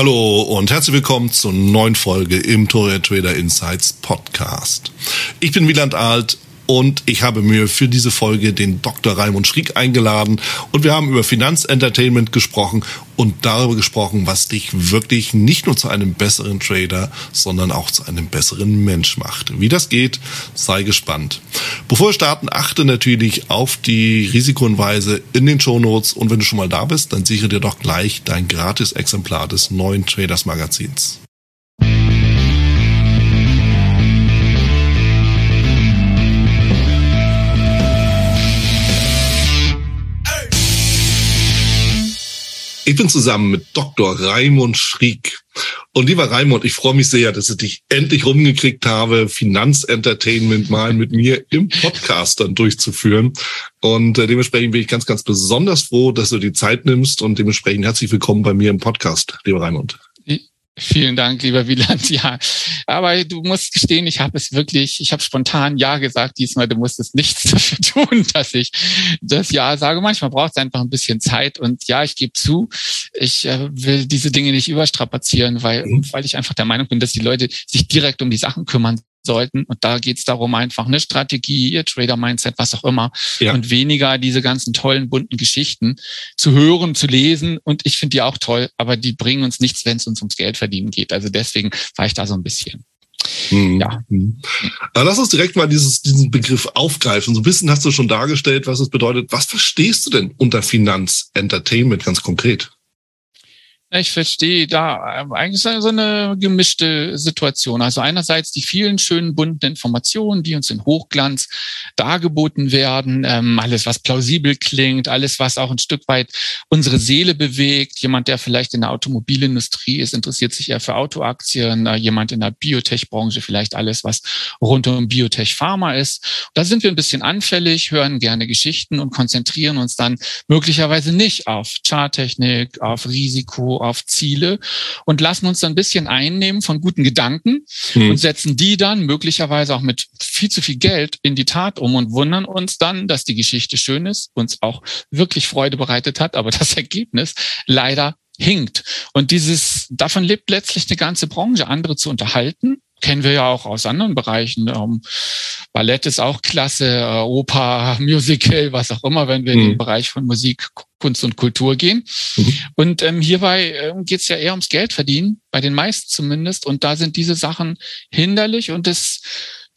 Hallo und herzlich willkommen zur neuen Folge im Torre Trader Insights Podcast. Ich bin Wieland Alt und ich habe mir für diese Folge den Dr. Raimund Schrieg eingeladen und wir haben über Finanzentertainment gesprochen und darüber gesprochen, was dich wirklich nicht nur zu einem besseren Trader, sondern auch zu einem besseren Mensch macht. Wie das geht, sei gespannt. Bevor wir starten, achte natürlich auf die Risikohinweise in den Shownotes und wenn du schon mal da bist, dann sichere dir doch gleich dein gratis Exemplar des neuen Traders Magazins. Ich bin zusammen mit Dr. Raimund Schrieg. Und lieber Raimund, ich freue mich sehr, dass ich dich endlich rumgekriegt habe, Finanzentertainment mal mit mir im Podcast dann durchzuführen. Und äh, dementsprechend bin ich ganz, ganz besonders froh, dass du die Zeit nimmst und dementsprechend herzlich willkommen bei mir im Podcast, lieber Raimund. Vielen Dank, lieber Wieland. Ja, aber du musst gestehen, ich habe es wirklich, ich habe spontan Ja gesagt diesmal. Du musstest nichts dafür tun, dass ich das Ja sage. Manchmal braucht es einfach ein bisschen Zeit. Und ja, ich gebe zu, ich äh, will diese Dinge nicht überstrapazieren, weil, mhm. weil ich einfach der Meinung bin, dass die Leute sich direkt um die Sachen kümmern sollten. Und da geht es darum, einfach eine Strategie, ihr Trader-Mindset, was auch immer. Ja. Und weniger diese ganzen tollen, bunten Geschichten zu hören, zu lesen. Und ich finde die auch toll, aber die bringen uns nichts, wenn es uns ums Geld verdienen geht. Also deswegen war ich da so ein bisschen. Mhm. Ja. Aber lass uns direkt mal dieses, diesen Begriff aufgreifen. So ein bisschen hast du schon dargestellt, was es bedeutet. Was verstehst du denn unter Finanz-Entertainment ganz konkret? Ich verstehe da eigentlich so eine gemischte Situation. Also einerseits die vielen schönen bunten Informationen, die uns in Hochglanz dargeboten werden, ähm, alles was plausibel klingt, alles was auch ein Stück weit unsere Seele bewegt. Jemand, der vielleicht in der Automobilindustrie ist, interessiert sich eher für Autoaktien. Äh, jemand in der Biotech-Branche vielleicht alles, was rund um Biotech-Pharma ist. Da sind wir ein bisschen anfällig, hören gerne Geschichten und konzentrieren uns dann möglicherweise nicht auf Charttechnik, auf Risiko, auf Ziele und lassen uns dann ein bisschen einnehmen von guten Gedanken mhm. und setzen die dann möglicherweise auch mit viel zu viel Geld in die Tat um und wundern uns dann, dass die Geschichte schön ist, uns auch wirklich Freude bereitet hat, aber das Ergebnis leider hinkt. Und dieses, davon lebt letztlich eine ganze Branche, andere zu unterhalten kennen wir ja auch aus anderen Bereichen. Ähm, Ballett ist auch klasse, äh, Oper, Musical, was auch immer, wenn wir mhm. in den mhm. Bereich von Musik, Kunst und Kultur gehen. Mhm. Und ähm, hierbei äh, geht es ja eher ums Geld verdienen, bei den meisten zumindest. Und da sind diese Sachen hinderlich und das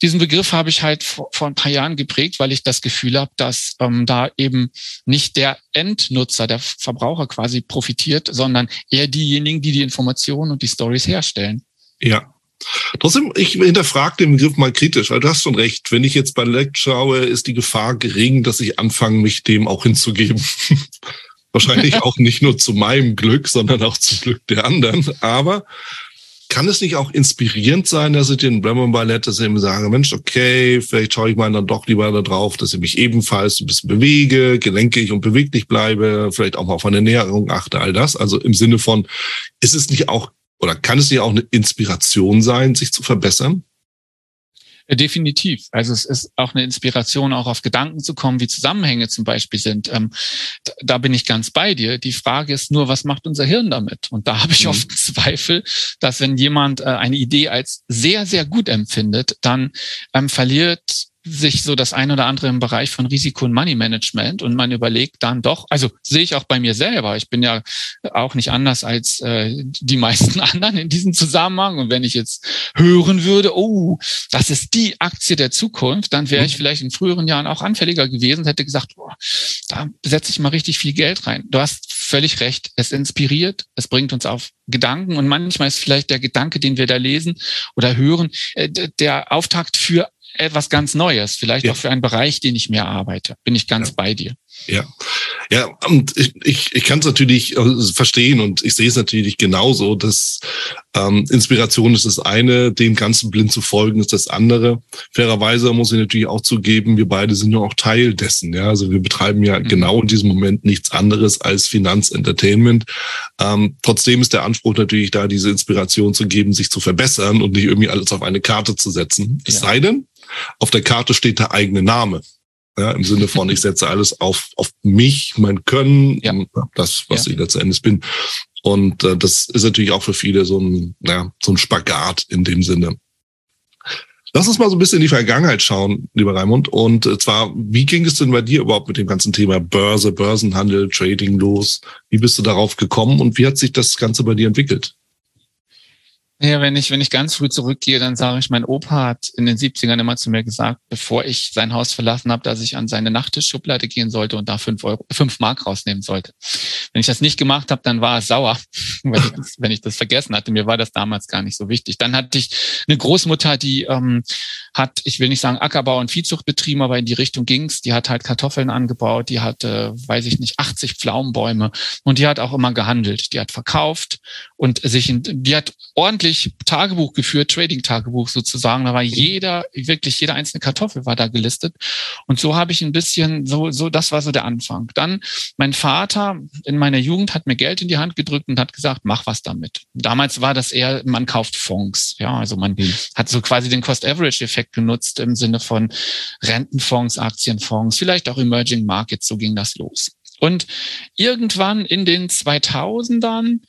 diesen Begriff habe ich halt vor, vor, ein paar Jahren geprägt, weil ich das Gefühl habe, dass ähm, da eben nicht der Endnutzer, der Verbraucher quasi profitiert, sondern eher diejenigen, die die Informationen und die Stories herstellen. Ja, Trotzdem, ich hinterfrage den Begriff mal kritisch, weil du hast schon recht. Wenn ich jetzt bei Leck schaue, ist die Gefahr gering, dass ich anfange, mich dem auch hinzugeben. Wahrscheinlich auch nicht nur zu meinem Glück, sondern auch zum Glück der anderen. Aber kann es nicht auch inspirierend sein, dass ich den Bremen Ballett, dass ich ihm sage, Mensch, okay, vielleicht schaue ich mal dann doch lieber darauf, dass ich mich ebenfalls ein bisschen bewege, gelenkig und beweglich bleibe, vielleicht auch mal auf eine Ernährung achte, all das. Also im Sinne von, ist es nicht auch oder kann es nicht auch eine Inspiration sein, sich zu verbessern? Definitiv. Also es ist auch eine Inspiration, auch auf Gedanken zu kommen, wie Zusammenhänge zum Beispiel sind. Ähm, da bin ich ganz bei dir. Die Frage ist nur, was macht unser Hirn damit? Und da habe ich mhm. oft Zweifel, dass wenn jemand äh, eine Idee als sehr, sehr gut empfindet, dann ähm, verliert sich so das ein oder andere im Bereich von Risiko und Money Management und man überlegt dann doch, also sehe ich auch bei mir selber, ich bin ja auch nicht anders als äh, die meisten anderen in diesem Zusammenhang und wenn ich jetzt hören würde, oh, das ist die Aktie der Zukunft, dann wäre ich mhm. vielleicht in früheren Jahren auch anfälliger gewesen, hätte gesagt, boah, da setze ich mal richtig viel Geld rein. Du hast völlig recht, es inspiriert, es bringt uns auf Gedanken und manchmal ist vielleicht der Gedanke, den wir da lesen oder hören, äh, der Auftakt für etwas ganz Neues, vielleicht ja. auch für einen Bereich, den ich mehr arbeite. Bin ich ganz ja. bei dir. Ja, ja, und ich, ich, ich kann es natürlich äh, verstehen und ich sehe es natürlich genauso, dass ähm, Inspiration ist das eine, dem Ganzen blind zu folgen ist das andere. Fairerweise muss ich natürlich auch zugeben, wir beide sind ja auch Teil dessen. Ja, also wir betreiben ja mhm. genau in diesem Moment nichts anderes als Finanzentertainment. Ähm, trotzdem ist der Anspruch natürlich da, diese Inspiration zu geben, sich zu verbessern und nicht irgendwie alles auf eine Karte zu setzen. Es ja. sei denn, auf der Karte steht der eigene Name. Ja, Im Sinne von, ich setze alles auf, auf mich, mein Können, ja. das, was ja. ich letzten Endes bin. Und äh, das ist natürlich auch für viele so ein, ja, so ein Spagat in dem Sinne. Lass uns mal so ein bisschen in die Vergangenheit schauen, lieber Raimund. Und äh, zwar, wie ging es denn bei dir überhaupt mit dem ganzen Thema Börse, Börsenhandel, Trading los? Wie bist du darauf gekommen und wie hat sich das Ganze bei dir entwickelt? Ja, wenn ich, wenn ich ganz früh zurückgehe, dann sage ich, mein Opa hat in den 70ern immer zu mir gesagt, bevor ich sein Haus verlassen habe, dass ich an seine Nachttischschublade gehen sollte und da fünf, Euro, fünf Mark rausnehmen sollte. Wenn ich das nicht gemacht habe, dann war er sauer, wenn ich, das, wenn ich das vergessen hatte. Mir war das damals gar nicht so wichtig. Dann hatte ich eine Großmutter, die ähm, hat, ich will nicht sagen Ackerbau und Viehzucht betrieben, aber in die Richtung ging's. Die hat halt Kartoffeln angebaut, die hatte, weiß ich nicht, 80 Pflaumenbäume und die hat auch immer gehandelt. Die hat verkauft und sich, in, die hat ordentlich Tagebuch geführt, Trading-Tagebuch sozusagen. Da war jeder, wirklich jede einzelne Kartoffel war da gelistet. Und so habe ich ein bisschen, so, so, das war so der Anfang. Dann mein Vater in meiner Jugend hat mir Geld in die Hand gedrückt und hat gesagt, mach was damit. Damals war das eher, man kauft Fonds. Ja, also man mhm. hat so quasi den Cost-Average-Effekt genutzt im Sinne von Rentenfonds, Aktienfonds, vielleicht auch Emerging Markets. So ging das los. Und irgendwann in den 2000ern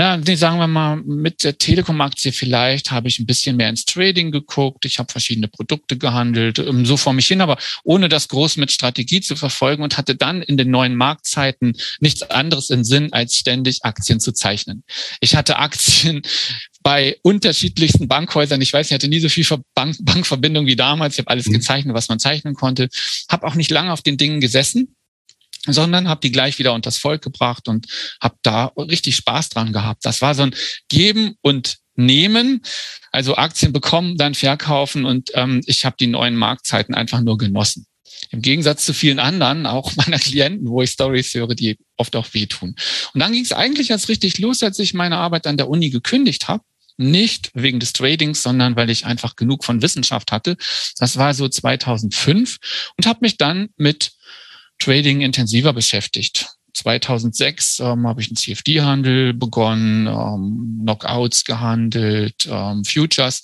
na, sagen wir mal, mit der Telekom-Aktie vielleicht habe ich ein bisschen mehr ins Trading geguckt. Ich habe verschiedene Produkte gehandelt, ähm, so vor mich hin, aber ohne das groß mit Strategie zu verfolgen und hatte dann in den neuen Marktzeiten nichts anderes im Sinn, als ständig Aktien zu zeichnen. Ich hatte Aktien bei unterschiedlichsten Bankhäusern. Ich weiß, ich hatte nie so viel Bank Bankverbindung wie damals. Ich habe alles mhm. gezeichnet, was man zeichnen konnte. Habe auch nicht lange auf den Dingen gesessen sondern habe die gleich wieder unters Volk gebracht und habe da richtig Spaß dran gehabt. Das war so ein Geben und Nehmen, also Aktien bekommen, dann verkaufen und ähm, ich habe die neuen Marktzeiten einfach nur genossen. Im Gegensatz zu vielen anderen, auch meiner Klienten, wo ich Stories höre, die oft auch wehtun. Und dann ging es eigentlich erst richtig los, als ich meine Arbeit an der Uni gekündigt habe. Nicht wegen des Tradings, sondern weil ich einfach genug von Wissenschaft hatte. Das war so 2005 und habe mich dann mit Trading intensiver beschäftigt. 2006 ähm, habe ich einen CFD-Handel begonnen, ähm, Knockouts gehandelt, ähm, Futures.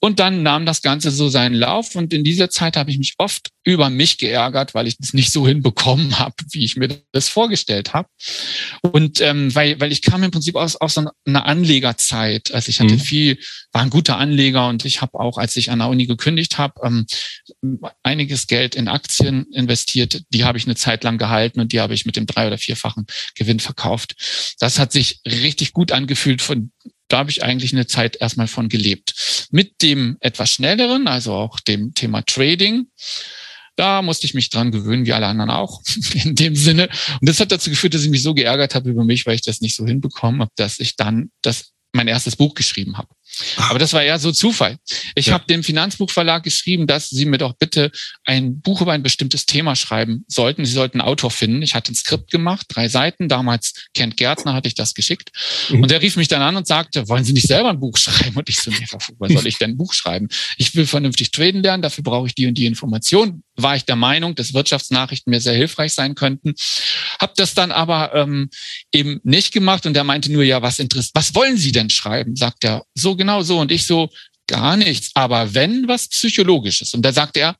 Und dann nahm das Ganze so seinen Lauf. Und in dieser Zeit habe ich mich oft über mich geärgert, weil ich das nicht so hinbekommen habe, wie ich mir das vorgestellt habe. Und ähm, weil, weil ich kam im Prinzip aus, aus so einer Anlegerzeit. Also ich hatte mhm. viel, war ein guter Anleger und ich habe auch, als ich an der Uni gekündigt habe, ähm, einiges Geld in Aktien investiert. Die habe ich eine Zeit lang gehalten und die habe ich mit dem drei- oder vierfachen Gewinn verkauft. Das hat sich richtig gut angefühlt. Von da habe ich eigentlich eine Zeit erstmal von gelebt. Mit dem etwas schnelleren, also auch dem Thema Trading, da musste ich mich dran gewöhnen, wie alle anderen auch, in dem Sinne. Und das hat dazu geführt, dass ich mich so geärgert habe über mich, weil ich das nicht so hinbekommen habe, dass ich dann das mein erstes Buch geschrieben habe. Aber das war eher so Zufall. Ich ja. habe dem Finanzbuchverlag geschrieben, dass sie mir doch bitte ein Buch über ein bestimmtes Thema schreiben sollten. Sie sollten einen Autor finden. Ich hatte ein Skript gemacht, drei Seiten. Damals Kent Gärtner hatte ich das geschickt. Mhm. Und er rief mich dann an und sagte, wollen Sie nicht selber ein Buch schreiben? Und ich so, nee, was soll ich denn ein Buch schreiben? Ich will vernünftig traden lernen, dafür brauche ich die und die Information. War ich der Meinung, dass Wirtschaftsnachrichten mir sehr hilfreich sein könnten. Hab das dann aber ähm, eben nicht gemacht und er meinte nur, ja, was interessiert, was wollen Sie denn schreiben? Sagt er, so genau so. Und ich so, gar nichts. Aber wenn was Psychologisches. Und da sagt er,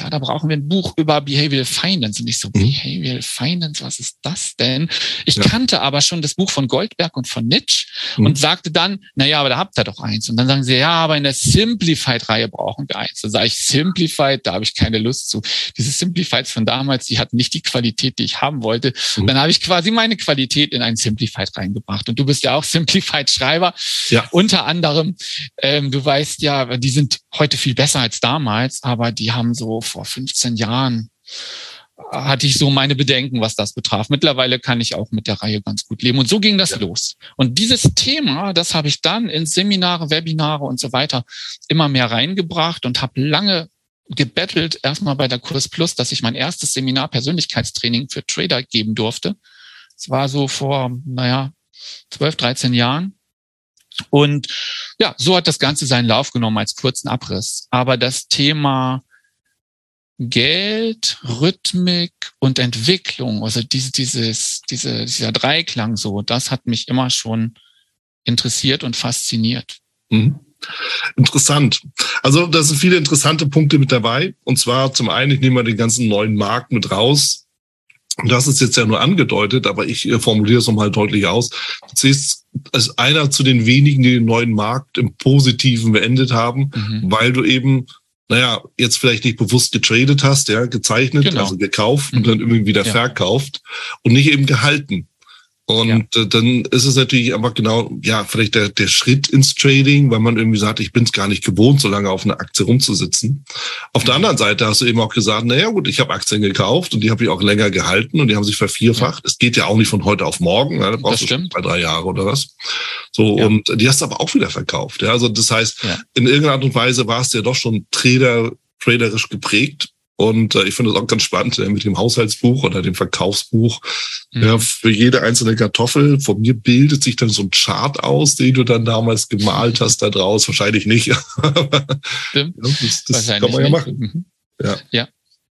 ja, da brauchen wir ein Buch über Behavioral Finance. Und ich so, mhm. Behavioral Finance, was ist das denn? Ich ja. kannte aber schon das Buch von Goldberg und von Nitsch mhm. und sagte dann, na ja, aber da habt ihr doch eins. Und dann sagen sie, ja, aber in der Simplified-Reihe brauchen wir eins. Dann sage ich, Simplified, da habe ich keine Lust zu. Diese Simplifieds von damals, die hatten nicht die Qualität, die ich haben wollte. Mhm. Dann habe ich quasi meine Qualität in ein Simplified reingebracht. Und du bist ja auch Simplified-Schreiber. Ja. Unter anderem, ähm, du weißt, heißt ja, die sind heute viel besser als damals, aber die haben so vor 15 Jahren hatte ich so meine Bedenken, was das betraf. Mittlerweile kann ich auch mit der Reihe ganz gut leben. Und so ging das ja. los. Und dieses Thema, das habe ich dann in Seminare, Webinare und so weiter immer mehr reingebracht und habe lange gebettelt, erstmal bei der Kurs Plus, dass ich mein erstes Seminar Persönlichkeitstraining für Trader geben durfte. Es war so vor, naja, 12, 13 Jahren. Und ja, so hat das Ganze seinen Lauf genommen als kurzen Abriss. Aber das Thema Geld, Rhythmik und Entwicklung, also diese, dieses, diese, dieser Dreiklang so, das hat mich immer schon interessiert und fasziniert. Mhm. Interessant. Also da sind viele interessante Punkte mit dabei. Und zwar zum einen, ich nehme mal den ganzen neuen Markt mit raus. Das ist jetzt ja nur angedeutet, aber ich äh, formuliere es nochmal deutlich aus. Du siehst als einer zu den wenigen, die den neuen Markt im Positiven beendet haben, mhm. weil du eben, naja, jetzt vielleicht nicht bewusst getradet hast, ja, gezeichnet, genau. also gekauft mhm. und dann irgendwie wieder ja. verkauft und nicht eben gehalten. Und ja. Äh, dann ist es natürlich einfach genau, ja, vielleicht der, der Schritt ins Trading, weil man irgendwie sagt, ich bin es gar nicht gewohnt, so lange auf einer Aktie rumzusitzen. Auf der anderen Seite hast du eben auch gesagt, naja gut, ich habe Aktien gekauft und die habe ich auch länger gehalten und die haben sich vervierfacht. Es ja. geht ja auch nicht von heute auf morgen, ja, da brauchst das du zwei, drei Jahre oder was. So, ja. und die hast du aber auch wieder verkauft. Ja, also das heißt, in irgendeiner Art und Weise war es ja doch schon Trader, traderisch geprägt. Und äh, ich finde es auch ganz spannend äh, mit dem Haushaltsbuch oder dem Verkaufsbuch. Mhm. Ja, für jede einzelne Kartoffel von mir bildet sich dann so ein Chart aus, den du dann damals gemalt hast da draus. Wahrscheinlich nicht. Stimmt. Ja, das das kann man ja machen. Mhm. Ja. ja.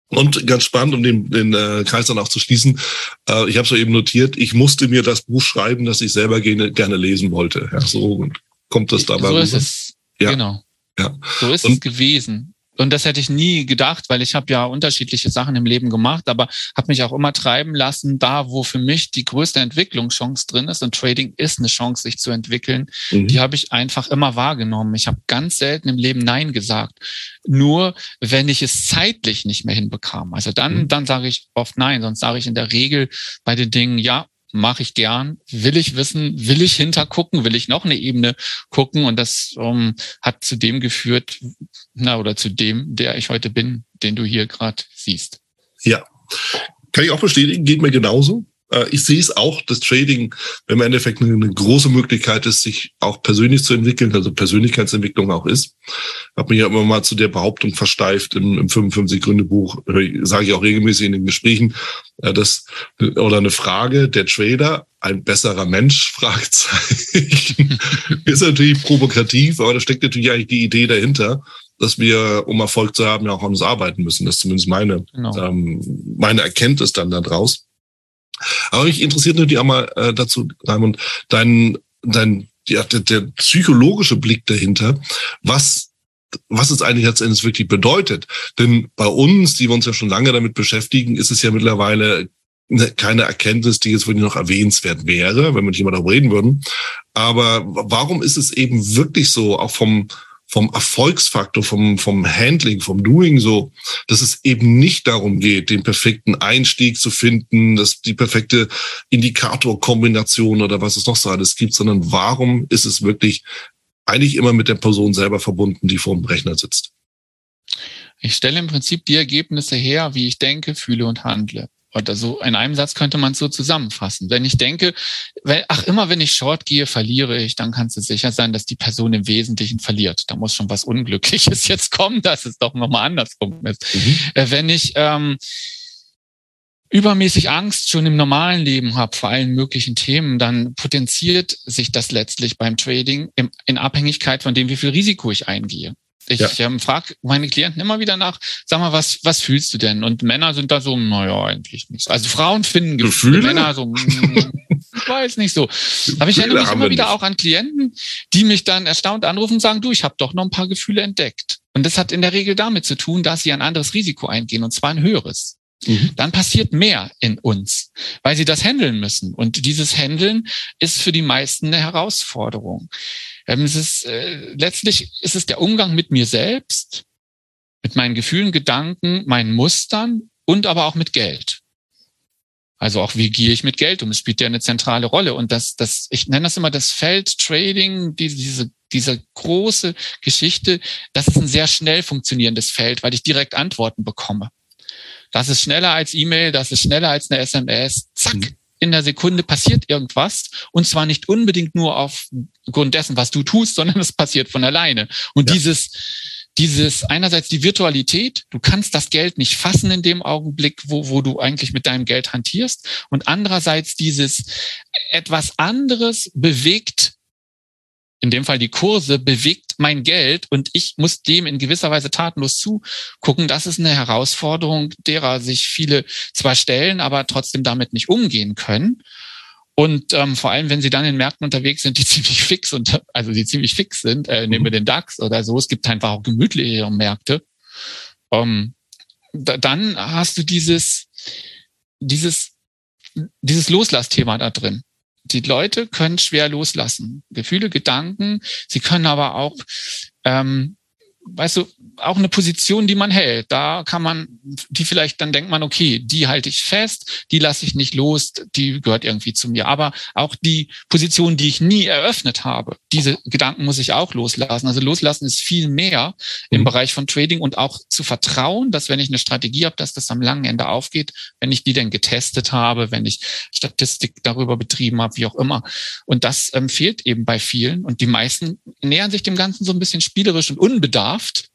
Und ganz spannend, um den, den äh, Kreis dann auch zu schließen, äh, ich habe so eben notiert, ich musste mir das Buch schreiben, das ich selber gerne, gerne lesen wollte. Ja, so kommt das dabei. So ist es. Ja. Genau. Ja. So ist und, es gewesen. Und das hätte ich nie gedacht, weil ich habe ja unterschiedliche Sachen im Leben gemacht, aber habe mich auch immer treiben lassen, da wo für mich die größte Entwicklungschance drin ist. Und Trading ist eine Chance, sich zu entwickeln. Mhm. Die habe ich einfach immer wahrgenommen. Ich habe ganz selten im Leben Nein gesagt. Nur wenn ich es zeitlich nicht mehr hinbekam. Also dann, mhm. dann sage ich oft Nein. Sonst sage ich in der Regel bei den Dingen, ja, mache ich gern, will ich wissen, will ich hintergucken, will ich noch eine Ebene gucken und das ähm, hat zu dem geführt, na oder zu dem, der ich heute bin, den du hier gerade siehst. Ja, kann ich auch bestätigen, geht mir genauso. Äh, ich sehe es auch, dass Trading im Endeffekt eine, große Möglichkeit ist, sich auch persönlich zu entwickeln, also Persönlichkeitsentwicklung auch ist. Habe mich ja immer mal zu der Behauptung versteift im, im 55 Gründe Buch, sage ich auch regelmäßig in den Gesprächen, äh, dass oder eine Frage der Trader ein besserer Mensch Fragezeichen ist natürlich provokativ, aber da steckt natürlich eigentlich die Idee dahinter, dass wir, um Erfolg zu haben, ja auch an uns arbeiten müssen. Das ist zumindest meine, genau. ähm, meine Erkenntnis dann daraus. Aber mich interessiert natürlich auch mal äh, dazu, Raimund, dein, dein, ja, der, der psychologische Blick dahinter. Was was es eigentlich letztendlich wirklich bedeutet. Denn bei uns, die wir uns ja schon lange damit beschäftigen, ist es ja mittlerweile keine Erkenntnis, die jetzt wirklich noch erwähnenswert wäre, wenn wir nicht immer darüber reden würden. Aber warum ist es eben wirklich so, auch vom, vom Erfolgsfaktor, vom, vom Handling, vom Doing so, dass es eben nicht darum geht, den perfekten Einstieg zu finden, dass die perfekte Indikatorkombination oder was es noch so alles gibt, sondern warum ist es wirklich eigentlich immer mit der Person selber verbunden, die vor dem Rechner sitzt? Ich stelle im Prinzip die Ergebnisse her, wie ich denke, fühle und handle. Oder so in einem Satz könnte man es so zusammenfassen. Wenn ich denke, wenn, ach, immer wenn ich Short gehe, verliere ich, dann kannst du sicher sein, dass die Person im Wesentlichen verliert. Da muss schon was Unglückliches jetzt kommen, dass es doch nochmal andersrum ist. Mhm. Äh, wenn ich ähm, übermäßig Angst schon im normalen Leben habe vor allen möglichen Themen, dann potenziert sich das letztlich beim Trading in Abhängigkeit von dem, wie viel Risiko ich eingehe. Ich ja. ähm, frage meine Klienten immer wieder nach, sag mal, was, was fühlst du denn? Und Männer sind da so, naja, eigentlich nicht. Also Frauen finden Gefühle, Gefühle? Männer so, ich weiß nicht so. Aber ich erinnere mich immer wieder nicht. auch an Klienten, die mich dann erstaunt anrufen und sagen, du, ich habe doch noch ein paar Gefühle entdeckt. Und das hat in der Regel damit zu tun, dass sie ein anderes Risiko eingehen, und zwar ein höheres. Mhm. Dann passiert mehr in uns, weil sie das handeln müssen. Und dieses Handeln ist für die meisten eine Herausforderung. Ähm, es ist, äh, letztlich ist es der Umgang mit mir selbst, mit meinen Gefühlen, Gedanken, meinen Mustern und aber auch mit Geld. Also auch wie gehe ich mit Geld um? Es spielt ja eine zentrale Rolle. Und das, das, ich nenne das immer das Feld Trading, diese, diese, diese große Geschichte, das ist ein sehr schnell funktionierendes Feld, weil ich direkt Antworten bekomme. Das ist schneller als E-Mail, das ist schneller als eine SMS. Zack, mhm in der Sekunde passiert irgendwas und zwar nicht unbedingt nur aufgrund dessen, was du tust, sondern es passiert von alleine. Und ja. dieses, dieses einerseits die Virtualität, du kannst das Geld nicht fassen in dem Augenblick, wo, wo du eigentlich mit deinem Geld hantierst und andererseits dieses etwas anderes bewegt in dem Fall die Kurse, bewegt mein Geld und ich muss dem in gewisser Weise tatenlos zugucken. Das ist eine Herausforderung, derer sich viele zwar stellen, aber trotzdem damit nicht umgehen können. Und ähm, vor allem, wenn sie dann in Märkten unterwegs sind, die ziemlich fix und also die ziemlich fix sind, äh, nehmen wir mhm. den DAX oder so, es gibt einfach auch gemütlichere Märkte. Ähm, da, dann hast du dieses, dieses dieses Loslassthema da drin. Die Leute können schwer loslassen. Gefühle, Gedanken, sie können aber auch ähm, weißt du, auch eine Position, die man hält. Da kann man, die vielleicht, dann denkt man, okay, die halte ich fest, die lasse ich nicht los, die gehört irgendwie zu mir. Aber auch die Position, die ich nie eröffnet habe, diese Gedanken muss ich auch loslassen. Also loslassen ist viel mehr im mhm. Bereich von Trading und auch zu vertrauen, dass wenn ich eine Strategie habe, dass das am langen Ende aufgeht, wenn ich die denn getestet habe, wenn ich Statistik darüber betrieben habe, wie auch immer. Und das ähm, fehlt eben bei vielen. Und die meisten nähern sich dem Ganzen so ein bisschen spielerisch und unbedarft Kraft.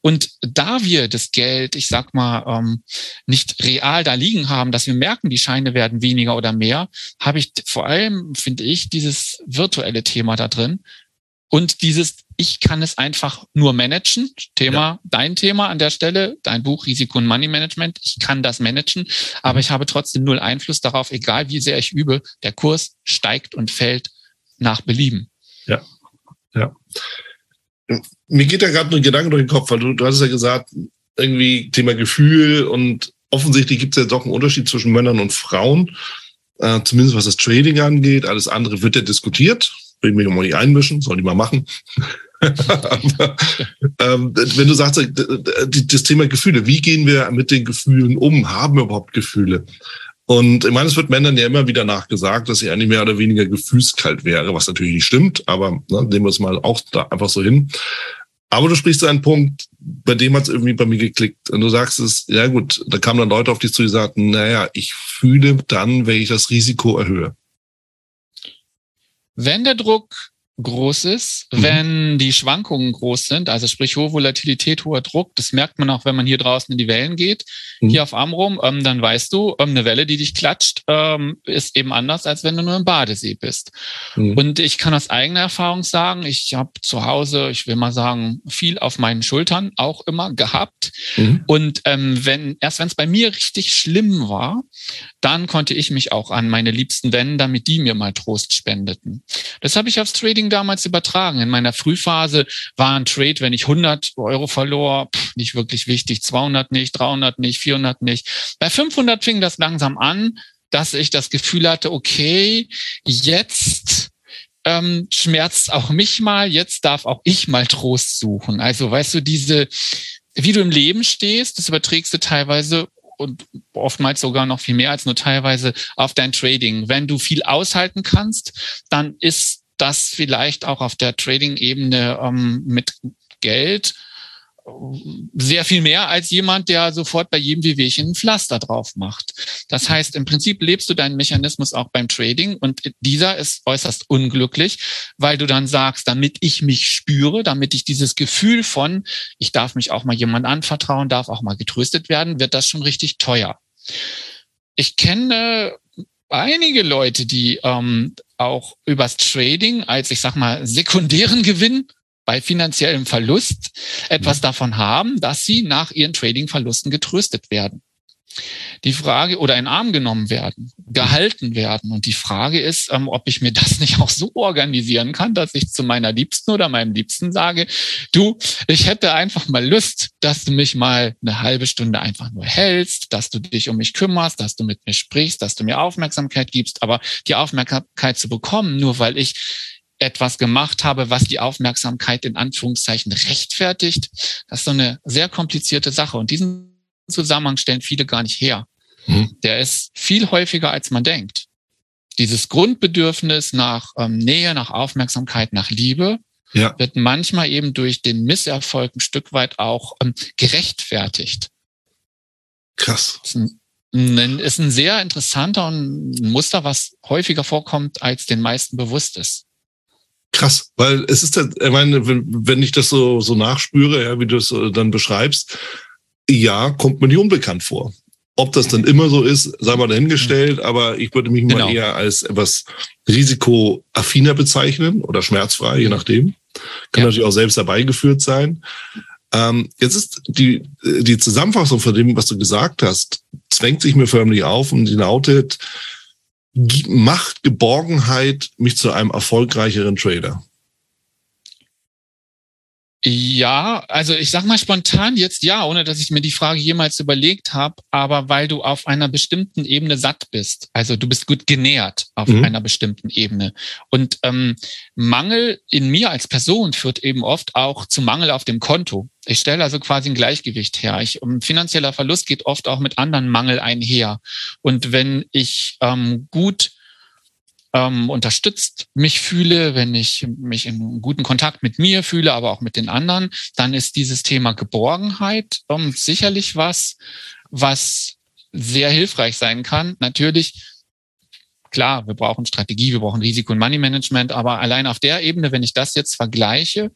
Und da wir das Geld, ich sag mal, ähm, nicht real da liegen haben, dass wir merken, die Scheine werden weniger oder mehr, habe ich vor allem, finde ich, dieses virtuelle Thema da drin. Und dieses, ich kann es einfach nur managen. Thema, ja. dein Thema an der Stelle, dein Buch Risiko und Money Management. Ich kann das managen, aber ich habe trotzdem null Einfluss darauf, egal wie sehr ich übe. Der Kurs steigt und fällt nach Belieben. Ja, ja mir geht da gerade ein Gedanke durch den Kopf, weil du, du hast ja gesagt, irgendwie Thema Gefühl und offensichtlich gibt es ja doch einen Unterschied zwischen Männern und Frauen, äh, zumindest was das Trading angeht. Alles andere wird ja diskutiert. Will mich mal nicht einmischen, soll die mal machen. Aber, ähm, wenn du sagst, das Thema Gefühle, wie gehen wir mit den Gefühlen um? Haben wir überhaupt Gefühle? Und ich meine, es wird Männern ja immer wieder nachgesagt, dass sie eigentlich mehr oder weniger gefühlskalt wäre, was natürlich nicht stimmt, aber ne, nehmen wir es mal auch da einfach so hin. Aber du sprichst einen Punkt, bei dem hat es irgendwie bei mir geklickt. Und du sagst es, ja gut, da kamen dann Leute auf dich zu, die sagten, naja, ich fühle dann, wenn ich das Risiko erhöhe. Wenn der Druck groß ist, mhm. wenn die Schwankungen groß sind, also sprich hohe Volatilität, hoher Druck, das merkt man auch, wenn man hier draußen in die Wellen geht, mhm. hier auf Amrum, ähm, dann weißt du, ähm, eine Welle, die dich klatscht, ähm, ist eben anders, als wenn du nur im Badesee bist. Mhm. Und ich kann aus eigener Erfahrung sagen, ich habe zu Hause, ich will mal sagen, viel auf meinen Schultern auch immer gehabt. Mhm. Und ähm, wenn erst wenn es bei mir richtig schlimm war, dann konnte ich mich auch an meine Liebsten wenden, damit die mir mal Trost spendeten. Das habe ich aufs Trading damals übertragen. In meiner Frühphase war ein Trade, wenn ich 100 Euro verlor, pff, nicht wirklich wichtig, 200 nicht, 300 nicht, 400 nicht. Bei 500 fing das langsam an, dass ich das Gefühl hatte, okay, jetzt ähm, schmerzt auch mich mal, jetzt darf auch ich mal Trost suchen. Also weißt du, diese, wie du im Leben stehst, das überträgst du teilweise und oftmals sogar noch viel mehr als nur teilweise auf dein Trading. Wenn du viel aushalten kannst, dann ist das vielleicht auch auf der Trading-Ebene ähm, mit Geld sehr viel mehr als jemand, der sofort bei jedem Wehwehchen ein Pflaster drauf macht. Das heißt, im Prinzip lebst du deinen Mechanismus auch beim Trading und dieser ist äußerst unglücklich, weil du dann sagst, damit ich mich spüre, damit ich dieses Gefühl von, ich darf mich auch mal jemand anvertrauen, darf auch mal getröstet werden, wird das schon richtig teuer. Ich kenne einige Leute, die ähm, auch übers Trading als, ich sag mal, sekundären Gewinn bei finanziellem Verlust etwas mhm. davon haben, dass sie nach ihren Trading-Verlusten getröstet werden. Die Frage oder in Arm genommen werden, gehalten werden. Und die Frage ist, ähm, ob ich mir das nicht auch so organisieren kann, dass ich zu meiner Liebsten oder meinem Liebsten sage, du, ich hätte einfach mal Lust, dass du mich mal eine halbe Stunde einfach nur hältst, dass du dich um mich kümmerst, dass du mit mir sprichst, dass du mir Aufmerksamkeit gibst. Aber die Aufmerksamkeit zu bekommen, nur weil ich etwas gemacht habe, was die Aufmerksamkeit in Anführungszeichen rechtfertigt. Das ist so eine sehr komplizierte Sache. Und diesen Zusammenhang stellen viele gar nicht her. Hm. Der ist viel häufiger, als man denkt. Dieses Grundbedürfnis nach ähm, Nähe, nach Aufmerksamkeit, nach Liebe ja. wird manchmal eben durch den Misserfolg ein Stück weit auch ähm, gerechtfertigt. Krass. Ist ein, ist ein sehr interessanter und ein Muster, was häufiger vorkommt, als den meisten bewusst ist krass, weil es ist ich meine, wenn, wenn ich das so, so nachspüre, ja, wie du es äh, dann beschreibst, ja, kommt mir nicht unbekannt vor. Ob das dann immer so ist, sei mal dahingestellt, aber ich würde mich genau. mal eher als etwas risikoaffiner bezeichnen oder schmerzfrei, je nachdem. Kann ja. natürlich auch selbst herbeigeführt sein. Ähm, jetzt ist die, die Zusammenfassung von dem, was du gesagt hast, zwängt sich mir förmlich auf und die lautet, macht Geborgenheit mich zu einem erfolgreicheren Trader? Ja, also ich sag mal spontan jetzt ja, ohne dass ich mir die Frage jemals überlegt habe, aber weil du auf einer bestimmten Ebene satt bist. Also du bist gut genährt auf mhm. einer bestimmten Ebene. Und ähm, Mangel in mir als Person führt eben oft auch zu Mangel auf dem Konto. Ich stelle also quasi ein Gleichgewicht her. Ich, um, finanzieller Verlust geht oft auch mit anderen Mangel einher. Und wenn ich ähm, gut ähm, unterstützt mich fühle, wenn ich mich in guten Kontakt mit mir fühle, aber auch mit den anderen, dann ist dieses Thema Geborgenheit ähm, sicherlich was, was sehr hilfreich sein kann. Natürlich, klar, wir brauchen Strategie, wir brauchen Risiko- und Money-Management, aber allein auf der Ebene, wenn ich das jetzt vergleiche,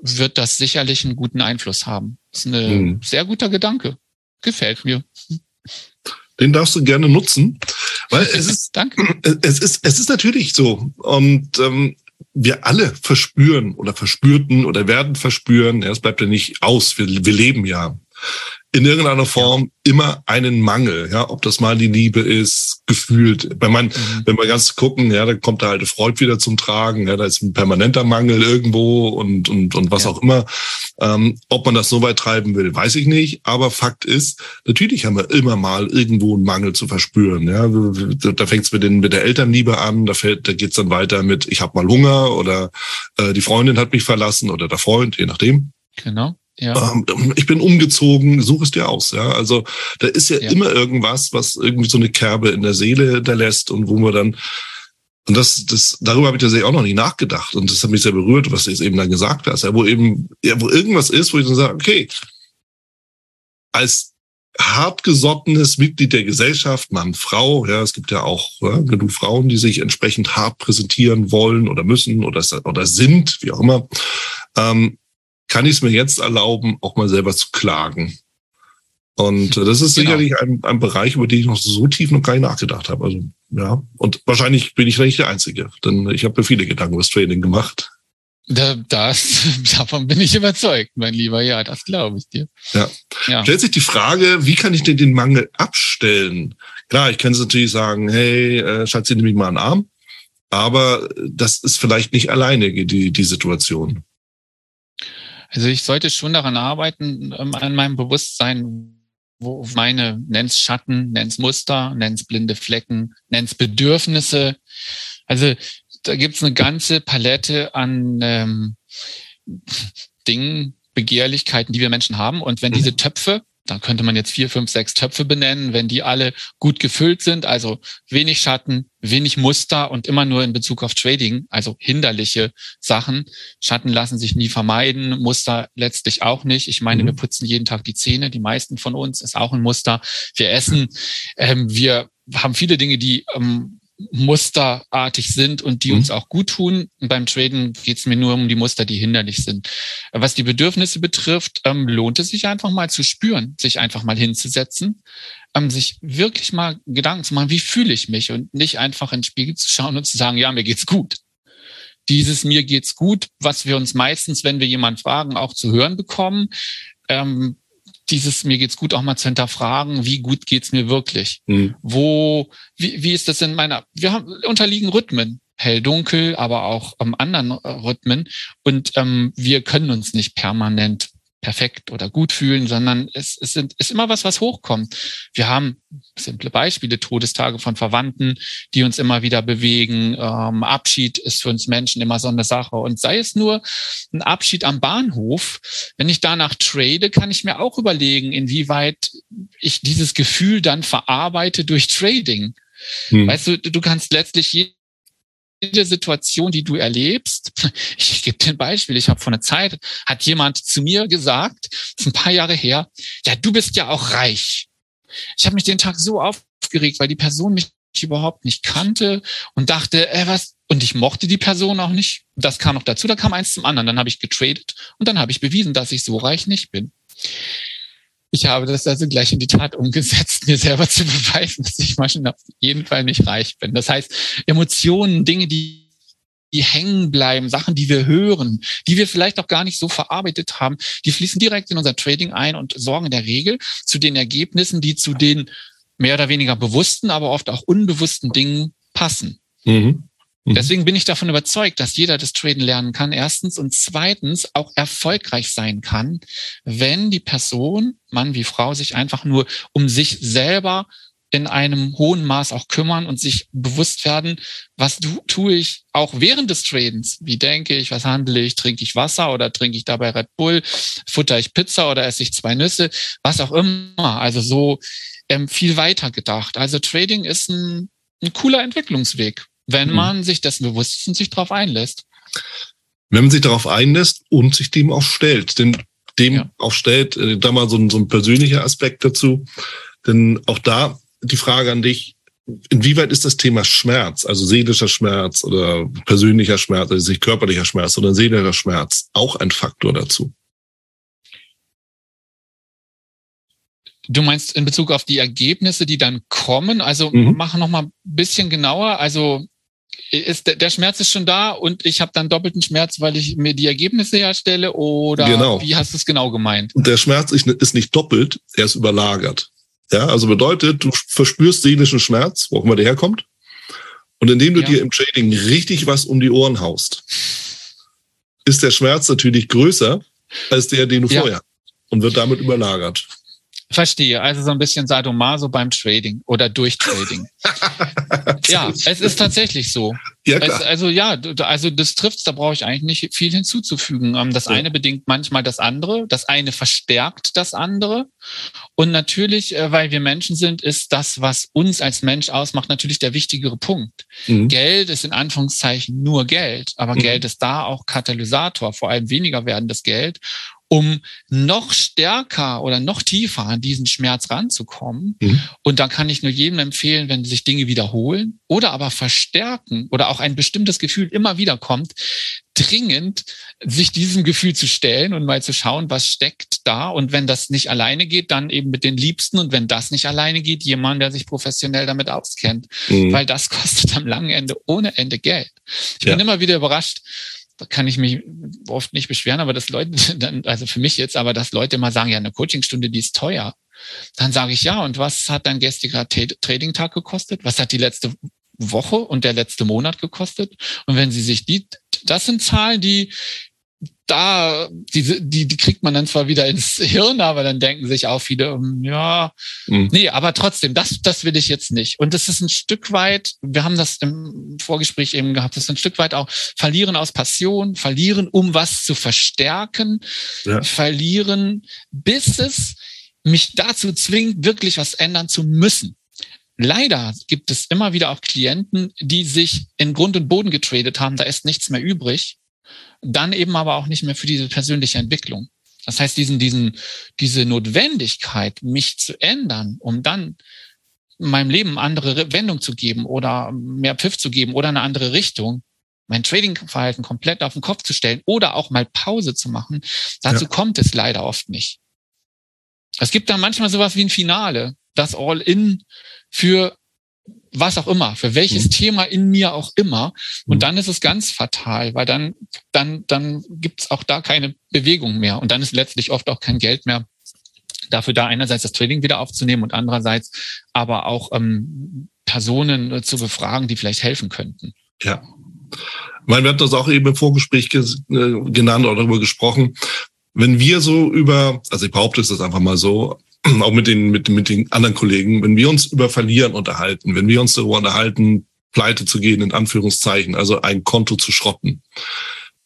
wird das sicherlich einen guten Einfluss haben. Das ist ein hm. sehr guter Gedanke. Gefällt mir. Den darfst du gerne nutzen, weil es ist, Danke. es ist, es ist natürlich so. Und ähm, wir alle verspüren oder verspürten oder werden verspüren, ja, es bleibt ja nicht aus, wir, wir leben ja in irgendeiner Form immer einen Mangel, ja, ob das mal die Liebe ist, gefühlt. Wenn man, mhm. wenn wir ganz gucken, ja, dann kommt der alte Freud wieder zum Tragen, ja, da ist ein permanenter Mangel irgendwo und, und, und was ja. auch immer. Ähm, ob man das so weit treiben will, weiß ich nicht. Aber Fakt ist, natürlich haben wir immer mal irgendwo einen Mangel zu verspüren. Ja, da fängt es mit, den, mit der Elternliebe an, da, fällt, da geht's dann weiter mit, ich habe mal Hunger oder äh, die Freundin hat mich verlassen oder der Freund, je nachdem. Genau. Ja. Ähm, ich bin umgezogen, such es dir aus. Ja, also da ist ja, ja, immer irgendwas, was irgendwie so eine Kerbe in der Seele da lässt und wo wir dann und das, das, darüber habe ich tatsächlich auch noch nie nachgedacht und das hat mich sehr berührt, was du jetzt eben dann gesagt hast, ja, wo eben, ja, wo irgendwas ist, wo ich dann sage, okay, als hartgesottenes Mitglied der Gesellschaft, Mann, Frau, ja, es gibt ja auch ja, genug Frauen, die sich entsprechend hart präsentieren wollen oder müssen oder, oder sind, wie auch immer. Ähm, kann ich es mir jetzt erlauben, auch mal selber zu klagen. Und äh, das ist genau. sicherlich ein, ein Bereich, über den ich noch so tief noch gar nicht nachgedacht habe. Also ja, und wahrscheinlich bin ich nicht der Einzige, denn ich habe mir viele Gedanken über das Training gemacht. Da, das, davon bin ich überzeugt, mein Lieber. Ja, das glaube ich dir. Ja. ja. Stellt sich die Frage, wie kann ich denn den Mangel abstellen? Klar, ich kann es natürlich sagen, hey, äh, Schatzi, nimm mich mal einen Arm. Aber das ist vielleicht nicht alleine die, die Situation. Also ich sollte schon daran arbeiten, ähm, an meinem Bewusstsein, wo meine, nenn's Schatten, nenn's Muster, nenn's blinde Flecken, nenn's Bedürfnisse. Also da gibt's eine ganze Palette an ähm, Dingen, Begehrlichkeiten, die wir Menschen haben. Und wenn diese Töpfe dann könnte man jetzt vier, fünf, sechs Töpfe benennen, wenn die alle gut gefüllt sind, also wenig Schatten, wenig Muster und immer nur in Bezug auf Trading, also hinderliche Sachen. Schatten lassen sich nie vermeiden, Muster letztlich auch nicht. Ich meine, mhm. wir putzen jeden Tag die Zähne, die meisten von uns ist auch ein Muster. Wir essen, ähm, wir haben viele Dinge, die ähm, musterartig sind und die mhm. uns auch gut tun. Beim Traden geht es mir nur um die Muster, die hinderlich sind. Was die Bedürfnisse betrifft, ähm, lohnt es sich einfach mal zu spüren, sich einfach mal hinzusetzen, ähm, sich wirklich mal Gedanken zu machen, wie fühle ich mich und nicht einfach in den Spiegel zu schauen und zu sagen, ja, mir geht's gut. Dieses mir geht's gut, was wir uns meistens, wenn wir jemanden fragen, auch zu hören bekommen, ähm, dieses mir geht's gut auch mal zu hinterfragen, wie gut geht's mir wirklich? Mhm. Wo, wie, wie ist das in meiner, wir haben, unterliegen Rhythmen, hell, dunkel, aber auch ähm, anderen Rhythmen und ähm, wir können uns nicht permanent perfekt oder gut fühlen, sondern es, es sind, ist immer was, was hochkommt. Wir haben simple Beispiele, Todestage von Verwandten, die uns immer wieder bewegen. Ähm, Abschied ist für uns Menschen immer so eine Sache. Und sei es nur ein Abschied am Bahnhof, wenn ich danach trade, kann ich mir auch überlegen, inwieweit ich dieses Gefühl dann verarbeite durch Trading. Hm. Weißt du, du kannst letztlich jede Situation, die du erlebst, ich gebe dir ein Beispiel, ich habe vor einer Zeit, hat jemand zu mir gesagt, ein paar Jahre her, ja, du bist ja auch reich. Ich habe mich den Tag so aufgeregt, weil die Person mich überhaupt nicht kannte und dachte, äh, was? Und ich mochte die Person auch nicht. Das kam noch dazu, da kam eins zum anderen. Dann habe ich getradet und dann habe ich bewiesen, dass ich so reich nicht bin. Ich habe das also gleich in die Tat umgesetzt, mir selber zu beweisen, dass ich manchmal auf jeden Fall nicht reich bin. Das heißt, Emotionen, Dinge, die die hängen bleiben, Sachen, die wir hören, die wir vielleicht auch gar nicht so verarbeitet haben, die fließen direkt in unser Trading ein und sorgen in der Regel zu den Ergebnissen, die zu den mehr oder weniger bewussten, aber oft auch unbewussten Dingen passen. Mhm. Mhm. Deswegen bin ich davon überzeugt, dass jeder das Traden lernen kann, erstens, und zweitens auch erfolgreich sein kann, wenn die Person, Mann wie Frau, sich einfach nur um sich selber in einem hohen Maß auch kümmern und sich bewusst werden, was du, tue ich auch während des Tradens? Wie denke ich, was handle ich? Trinke ich Wasser oder trinke ich dabei Red Bull? Futter ich Pizza oder esse ich zwei Nüsse? Was auch immer. Also so ähm, viel weiter gedacht. Also Trading ist ein, ein cooler Entwicklungsweg, wenn mhm. man sich dessen bewusst ist und sich darauf einlässt. Wenn man sich darauf einlässt und sich dem auch stellt. Denn dem ja. auch stellt, äh, da mal so ein, so ein persönlicher Aspekt dazu. Denn auch da die Frage an dich, inwieweit ist das Thema Schmerz, also seelischer Schmerz oder persönlicher Schmerz, also nicht körperlicher Schmerz, sondern seelischer Schmerz auch ein Faktor dazu? Du meinst in Bezug auf die Ergebnisse, die dann kommen? Also mhm. machen noch mal ein bisschen genauer. Also ist der Schmerz ist schon da und ich habe dann doppelten Schmerz, weil ich mir die Ergebnisse herstelle oder genau. wie hast du es genau gemeint? Der Schmerz ist nicht doppelt, er ist überlagert. Ja, also bedeutet, du verspürst seelischen Schmerz, wo auch immer der herkommt. Und indem du ja. dir im Trading richtig was um die Ohren haust, ist der Schmerz natürlich größer als der, den du ja. vorher und wird damit überlagert. Verstehe. Also so ein bisschen Sadomaso beim Trading oder durch Trading. ja, es ist tatsächlich so. Ja. Es, also ja, also das trifft's, da brauche ich eigentlich nicht viel hinzuzufügen. Ähm, das ja. eine bedingt manchmal das andere, das eine verstärkt das andere. Und natürlich, äh, weil wir Menschen sind, ist das, was uns als Mensch ausmacht, natürlich der wichtigere Punkt. Mhm. Geld ist in Anführungszeichen nur Geld, aber mhm. Geld ist da auch Katalysator, vor allem weniger werdendes Geld um noch stärker oder noch tiefer an diesen Schmerz ranzukommen. Mhm. Und dann kann ich nur jedem empfehlen, wenn sich Dinge wiederholen oder aber verstärken oder auch ein bestimmtes Gefühl immer wieder kommt, dringend sich diesem Gefühl zu stellen und mal zu schauen, was steckt da. Und wenn das nicht alleine geht, dann eben mit den Liebsten. Und wenn das nicht alleine geht, jemand, der sich professionell damit auskennt. Mhm. Weil das kostet am langen Ende ohne Ende Geld. Ich ja. bin immer wieder überrascht, da kann ich mich oft nicht beschweren, aber dass Leute dann, also für mich jetzt, aber dass Leute immer sagen, ja, eine Coachingstunde, die ist teuer. Dann sage ich ja, und was hat dein gestriger Trading-Tag gekostet? Was hat die letzte Woche und der letzte Monat gekostet? Und wenn Sie sich die, das sind Zahlen, die, da, die, die, die kriegt man dann zwar wieder ins Hirn, aber dann denken sich auch viele, ähm, ja, mhm. nee, aber trotzdem, das, das will ich jetzt nicht. Und das ist ein Stück weit, wir haben das im Vorgespräch eben gehabt, das ist ein Stück weit auch verlieren aus Passion, verlieren, um was zu verstärken, ja. verlieren, bis es mich dazu zwingt, wirklich was ändern zu müssen. Leider gibt es immer wieder auch Klienten, die sich in Grund und Boden getradet haben, da ist nichts mehr übrig dann eben aber auch nicht mehr für diese persönliche Entwicklung. Das heißt, diesen, diesen, diese Notwendigkeit, mich zu ändern, um dann meinem Leben andere Wendung zu geben oder mehr Pfiff zu geben oder eine andere Richtung, mein Trading-Verhalten komplett auf den Kopf zu stellen oder auch mal Pause zu machen, dazu ja. kommt es leider oft nicht. Es gibt dann manchmal sowas wie ein Finale, das All-In für was auch immer, für welches mhm. Thema in mir auch immer. Und mhm. dann ist es ganz fatal, weil dann, dann, dann gibt es auch da keine Bewegung mehr. Und dann ist letztlich oft auch kein Geld mehr dafür da, einerseits das Trading wieder aufzunehmen und andererseits aber auch ähm, Personen äh, zu befragen, die vielleicht helfen könnten. Ja. Ich meine, wir hatten das auch eben im Vorgespräch äh, genannt oder darüber gesprochen. Wenn wir so über, also ich behaupte es das einfach mal so, auch mit den, mit, mit den anderen Kollegen, wenn wir uns über Verlieren unterhalten, wenn wir uns darüber unterhalten, pleite zu gehen, in Anführungszeichen, also ein Konto zu schrotten,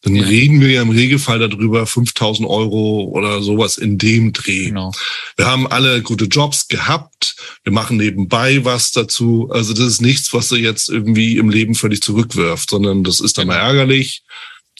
dann ja. reden wir ja im Regelfall darüber 5000 Euro oder sowas in dem Dreh. Genau. Wir haben alle gute Jobs gehabt. Wir machen nebenbei was dazu. Also das ist nichts, was du jetzt irgendwie im Leben völlig zurückwirft, sondern das ist dann genau. mal ärgerlich.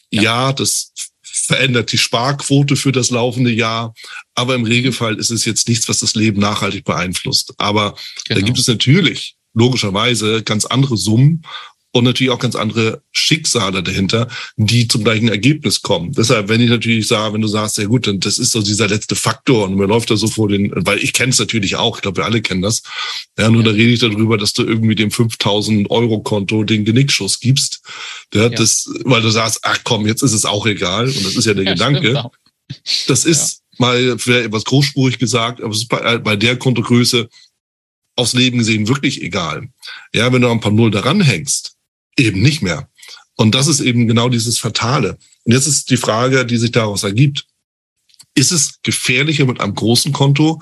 Ja. ja, das verändert die Sparquote für das laufende Jahr. Aber im Regelfall ist es jetzt nichts, was das Leben nachhaltig beeinflusst. Aber genau. da gibt es natürlich logischerweise ganz andere Summen und natürlich auch ganz andere Schicksale dahinter, die zum gleichen Ergebnis kommen. Deshalb, wenn ich natürlich sage, wenn du sagst, ja gut, dann das ist so dieser letzte Faktor und mir läuft da so vor den, weil ich kenne es natürlich auch, ich glaube, wir alle kennen das. Ja, nur ja. da rede ich darüber, dass du irgendwie dem 5000 Euro Konto den Genickschuss gibst. Ja, ja, das, weil du sagst, ach komm, jetzt ist es auch egal. Und das ist ja der ja, Gedanke. Das ist mal etwas großspurig gesagt, aber es ist bei, bei der Kontogröße aufs Leben gesehen wirklich egal. Ja, wenn du ein paar Null daran hängst, eben nicht mehr. Und das ist eben genau dieses Fatale. Und jetzt ist die Frage, die sich daraus ergibt. Ist es gefährlicher, mit einem großen Konto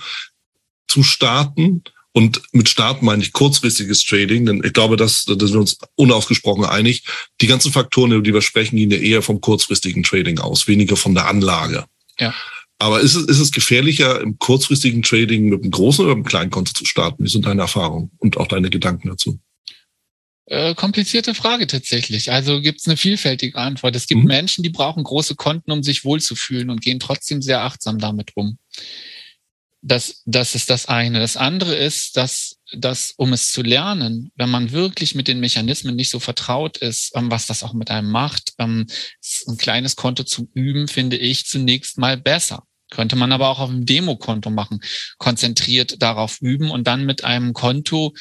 zu starten? Und mit Starten meine ich kurzfristiges Trading, denn ich glaube, dass, dass wir uns unausgesprochen einig. Die ganzen Faktoren, über die wir sprechen, gehen ja eher vom kurzfristigen Trading aus, weniger von der Anlage. Ja. Aber ist es, ist es gefährlicher, im kurzfristigen Trading mit einem großen oder einem kleinen Konto zu starten? Wie sind deine Erfahrungen und auch deine Gedanken dazu? Äh, komplizierte Frage tatsächlich. Also gibt es eine vielfältige Antwort. Es gibt mhm. Menschen, die brauchen große Konten, um sich wohlzufühlen und gehen trotzdem sehr achtsam damit um. Das, das ist das eine. Das andere ist, dass, dass, um es zu lernen, wenn man wirklich mit den Mechanismen nicht so vertraut ist, ähm, was das auch mit einem macht, ähm, ein kleines Konto zu üben, finde ich zunächst mal besser. Könnte man aber auch auf einem Demokonto machen, konzentriert darauf üben und dann mit einem Konto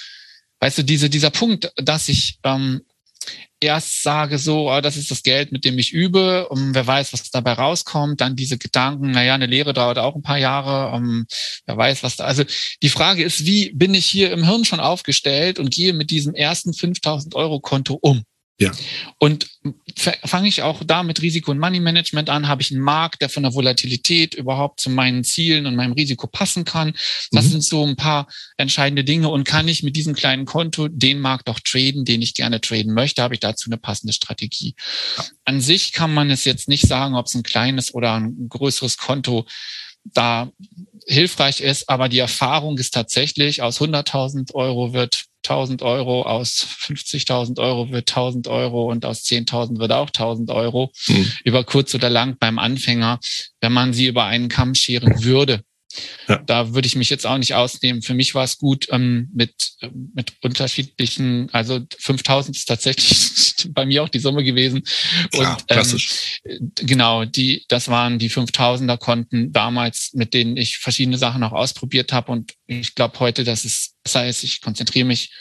weißt du, diese, dieser Punkt, dass ich ähm, erst sage so, oh, das ist das Geld, mit dem ich übe, um, wer weiß, was dabei rauskommt, dann diese Gedanken, naja, eine Lehre dauert auch ein paar Jahre, um, wer weiß, was da, also die Frage ist, wie bin ich hier im Hirn schon aufgestellt und gehe mit diesem ersten 5000 Euro Konto um? Ja. Und fange ich auch da mit Risiko- und Money-Management an? Habe ich einen Markt, der von der Volatilität überhaupt zu meinen Zielen und meinem Risiko passen kann? Das mhm. sind so ein paar entscheidende Dinge. Und kann ich mit diesem kleinen Konto den Markt auch traden, den ich gerne traden möchte? Habe ich dazu eine passende Strategie? An sich kann man es jetzt nicht sagen, ob es ein kleines oder ein größeres Konto da hilfreich ist, aber die Erfahrung ist tatsächlich, aus 100.000 Euro wird 1.000 Euro, aus 50.000 Euro wird 1.000 Euro und aus 10.000 wird auch 1.000 Euro. Hm. Über kurz oder lang beim Anfänger, wenn man sie über einen Kamm scheren würde. Ja. Da würde ich mich jetzt auch nicht ausnehmen. Für mich war es gut ähm, mit, mit unterschiedlichen, also 5000 ist tatsächlich bei mir auch die Summe gewesen. Und klassisch. Ähm, genau, die, das waren die 5000er Konten damals, mit denen ich verschiedene Sachen auch ausprobiert habe. Und ich glaube heute, dass es besser ist. Ich konzentriere mich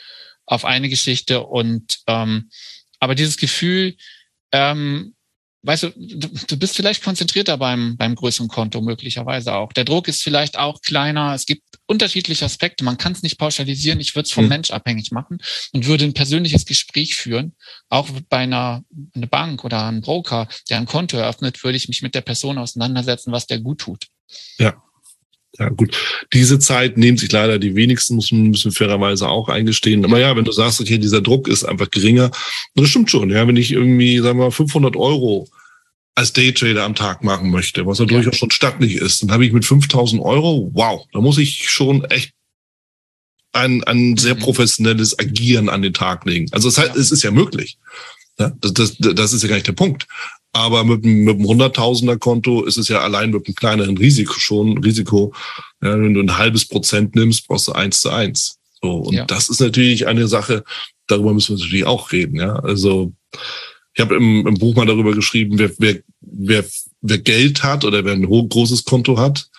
auf eine Geschichte und ähm, aber dieses Gefühl, ähm, weißt du, du bist vielleicht konzentrierter beim, beim größeren Konto möglicherweise auch. Der Druck ist vielleicht auch kleiner. Es gibt unterschiedliche Aspekte. Man kann es nicht pauschalisieren. Ich würde es vom mhm. Mensch abhängig machen und würde ein persönliches Gespräch führen. Auch bei einer eine Bank oder einem Broker, der ein Konto eröffnet, würde ich mich mit der Person auseinandersetzen, was der gut tut. Ja. Ja, gut. Diese Zeit nehmen sich leider die wenigsten, müssen, müssen fairerweise auch eingestehen. Aber ja, wenn du sagst, okay, dieser Druck ist einfach geringer, das stimmt schon. Ja, wenn ich irgendwie, sagen wir mal, 500 Euro als Daytrader am Tag machen möchte, was ja, durchaus schon stattlich ist, dann habe ich mit 5000 Euro, wow, da muss ich schon echt ein, ein sehr mhm. professionelles Agieren an den Tag legen. Also heißt, ja. es ist ja möglich. Ja, das, das, das ist ja gar nicht der Punkt. Aber mit, mit einem Hunderttausender Konto ist es ja allein mit einem kleineren Risiko schon Risiko. Ja, wenn du ein halbes Prozent nimmst, brauchst du eins zu eins. So und ja. das ist natürlich eine Sache. Darüber müssen wir natürlich auch reden. Ja, also ich habe im, im Buch mal darüber geschrieben, wer, wer, wer, wer Geld hat oder wer ein großes Konto hat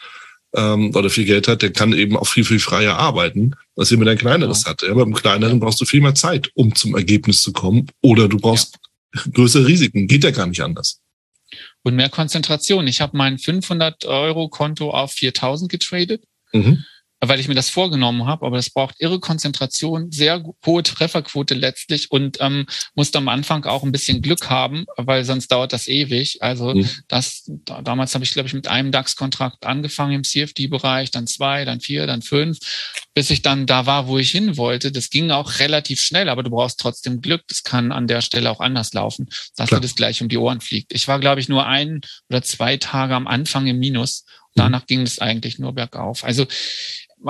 ähm, oder viel Geld hat, der kann eben auch viel viel freier arbeiten, als jemand ein kleineres ja. hat. Ja, beim kleineren brauchst du viel mehr Zeit, um zum Ergebnis zu kommen, oder du brauchst größere Risiken. Geht ja gar nicht anders. Und mehr Konzentration. Ich habe mein 500 Euro Konto auf 4000 getradet. Mhm weil ich mir das vorgenommen habe, aber das braucht irre Konzentration, sehr hohe Trefferquote letztlich und ähm, musste am Anfang auch ein bisschen Glück haben, weil sonst dauert das ewig. Also mhm. das da, damals habe ich glaube ich mit einem DAX-Kontrakt angefangen im CFD-Bereich, dann zwei, dann vier, dann fünf, bis ich dann da war, wo ich hin wollte. Das ging auch relativ schnell, aber du brauchst trotzdem Glück. Das kann an der Stelle auch anders laufen, dass Klar. dir das gleich um die Ohren fliegt. Ich war glaube ich nur ein oder zwei Tage am Anfang im Minus. Mhm. Danach ging es eigentlich nur bergauf. Also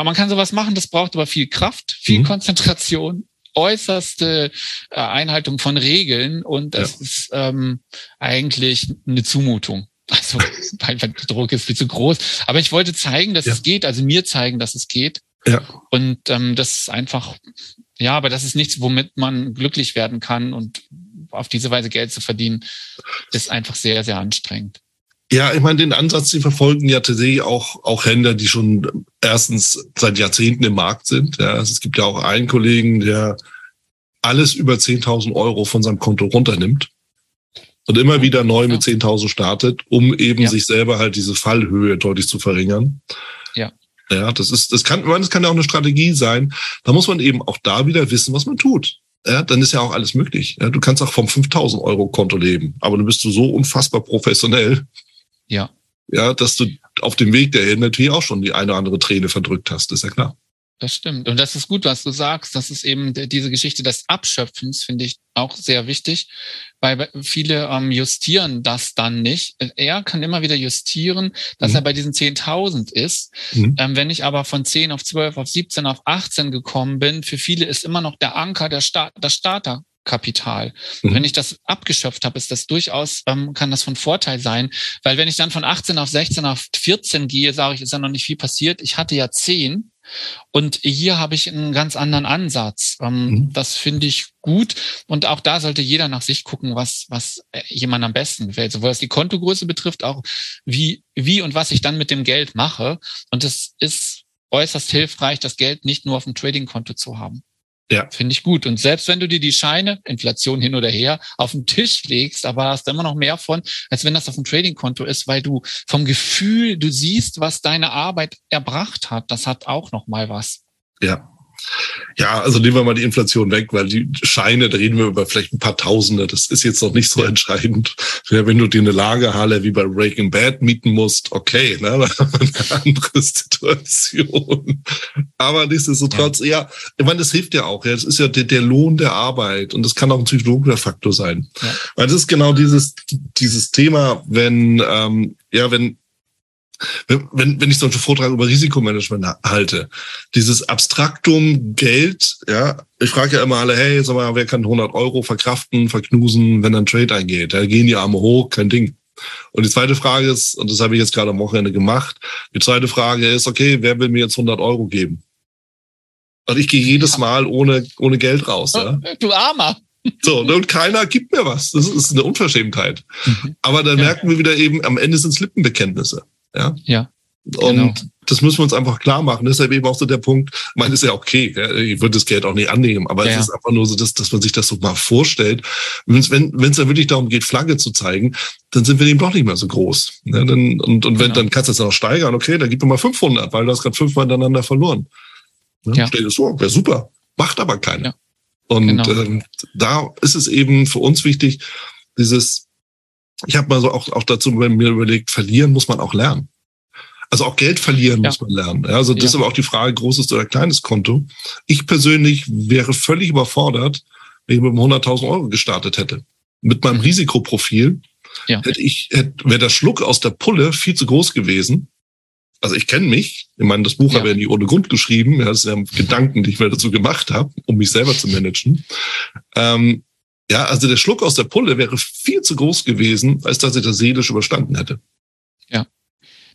man kann sowas machen, das braucht aber viel Kraft, viel mhm. Konzentration, äußerste äh, Einhaltung von Regeln und das ja. ist ähm, eigentlich eine Zumutung. Also weil der Druck ist viel zu groß. Aber ich wollte zeigen, dass ja. es geht, also mir zeigen, dass es geht. Ja. Und ähm, das ist einfach, ja, aber das ist nichts, womit man glücklich werden kann und auf diese Weise Geld zu verdienen, ist einfach sehr, sehr anstrengend. Ja, ich meine, den Ansatz, die verfolgen ja tatsächlich auch, auch Händler, die schon erstens seit Jahrzehnten im Markt sind. Ja, also es gibt ja auch einen Kollegen, der alles über 10.000 Euro von seinem Konto runternimmt und immer wieder neu mit 10.000 startet, um eben ja. sich selber halt diese Fallhöhe deutlich zu verringern. Ja. Ja, das ist, das kann, das kann ja auch eine Strategie sein. Da muss man eben auch da wieder wissen, was man tut. ja, dann ist ja auch alles möglich. Ja, du kannst auch vom 5000 Euro Konto leben, aber du bist du so unfassbar professionell. Ja. Ja, dass du auf dem Weg dahin natürlich auch schon die eine oder andere Träne verdrückt hast, ist ja klar. Das stimmt. Und das ist gut, was du sagst. Das ist eben diese Geschichte des Abschöpfens, finde ich auch sehr wichtig, weil viele ähm, justieren das dann nicht. Er kann immer wieder justieren, dass mhm. er bei diesen 10.000 ist. Mhm. Ähm, wenn ich aber von 10 auf 12, auf 17, auf 18 gekommen bin, für viele ist immer noch der Anker der Start, das Starter. Kapital. Mhm. Wenn ich das abgeschöpft habe, ist das durchaus, ähm, kann das von Vorteil sein, weil wenn ich dann von 18 auf 16 auf 14 gehe, sage ich, ist ja noch nicht viel passiert. Ich hatte ja 10 und hier habe ich einen ganz anderen Ansatz. Ähm, mhm. Das finde ich gut. Und auch da sollte jeder nach sich gucken, was, was äh, jemand am besten gefällt. Sowohl was die Kontogröße betrifft, auch wie, wie und was ich dann mit dem Geld mache. Und es ist äußerst hilfreich, das Geld nicht nur auf dem Trading-Konto zu haben. Ja. Finde ich gut. Und selbst wenn du dir die Scheine, Inflation hin oder her, auf den Tisch legst, aber hast du immer noch mehr von, als wenn das auf dem Trading-Konto ist, weil du vom Gefühl, du siehst, was deine Arbeit erbracht hat. Das hat auch noch mal was. Ja, ja, also nehmen wir mal die Inflation weg, weil die Scheine, da reden wir über vielleicht ein paar Tausende. Das ist jetzt noch nicht so entscheidend. Ja, wenn du dir eine Lagerhalle wie bei Breaking Bad mieten musst, okay, ne, eine andere Situation. Aber nichtsdestotrotz, ja. ja, ich meine, das hilft ja auch. Ja, das ist ja der, der Lohn der Arbeit und das kann auch ein psychologischer Faktor sein. Ja. Weil das ist genau dieses dieses Thema, wenn ähm, ja, wenn wenn, wenn ich so einen Vortrag über Risikomanagement halte, dieses Abstraktum Geld, ja, ich frage ja immer alle, hey, sag mal, wer kann 100 Euro verkraften, verknusen, wenn ein Trade eingeht? Da gehen die Arme hoch, kein Ding. Und die zweite Frage ist, und das habe ich jetzt gerade am Wochenende gemacht, die zweite Frage ist, okay, wer will mir jetzt 100 Euro geben? Und ich gehe jedes Mal ohne, ohne Geld raus. Ja? Du Armer. So, und keiner gibt mir was. Das ist eine Unverschämtheit. Mhm. Aber dann merken wir wieder eben, am Ende sind es Lippenbekenntnisse. Ja. Ja. Und genau. das müssen wir uns einfach klar machen. Deshalb eben auch so der Punkt, ich meine, ist ja okay, ich würde das Geld auch nicht annehmen, aber ja. es ist einfach nur so, dass, dass man sich das so mal vorstellt. Wenn es wenn, wenn's dann wirklich darum geht, Flagge zu zeigen, dann sind wir eben doch nicht mehr so groß. Ja, dann, und und wenn, genau. dann kannst du es noch steigern, okay, dann gib mir mal 500, weil du hast gerade fünfmal hintereinander verloren. Ja, ja. Stell dir so, wäre super, macht aber keiner. Ja. Und genau. ähm, da ist es eben für uns wichtig, dieses ich habe mal so auch, auch dazu mir überlegt, verlieren muss man auch lernen. Also auch Geld verlieren ja. muss man lernen. Ja, also das ja. ist aber auch die Frage, großes oder kleines Konto. Ich persönlich wäre völlig überfordert, wenn ich mit 100.000 Euro gestartet hätte. Mit meinem mhm. Risikoprofil ja. hätte ich, hätte, wäre der Schluck aus der Pulle viel zu groß gewesen. Also ich kenne mich. Ich meine, das Buch habe ich ja nie ohne Grund geschrieben. Ja, das sind ja Gedanken, die ich mir dazu gemacht habe, um mich selber zu managen. Ähm, ja, also der Schluck aus der Pulle wäre viel zu groß gewesen, als dass ich das seelisch überstanden hätte. Ja.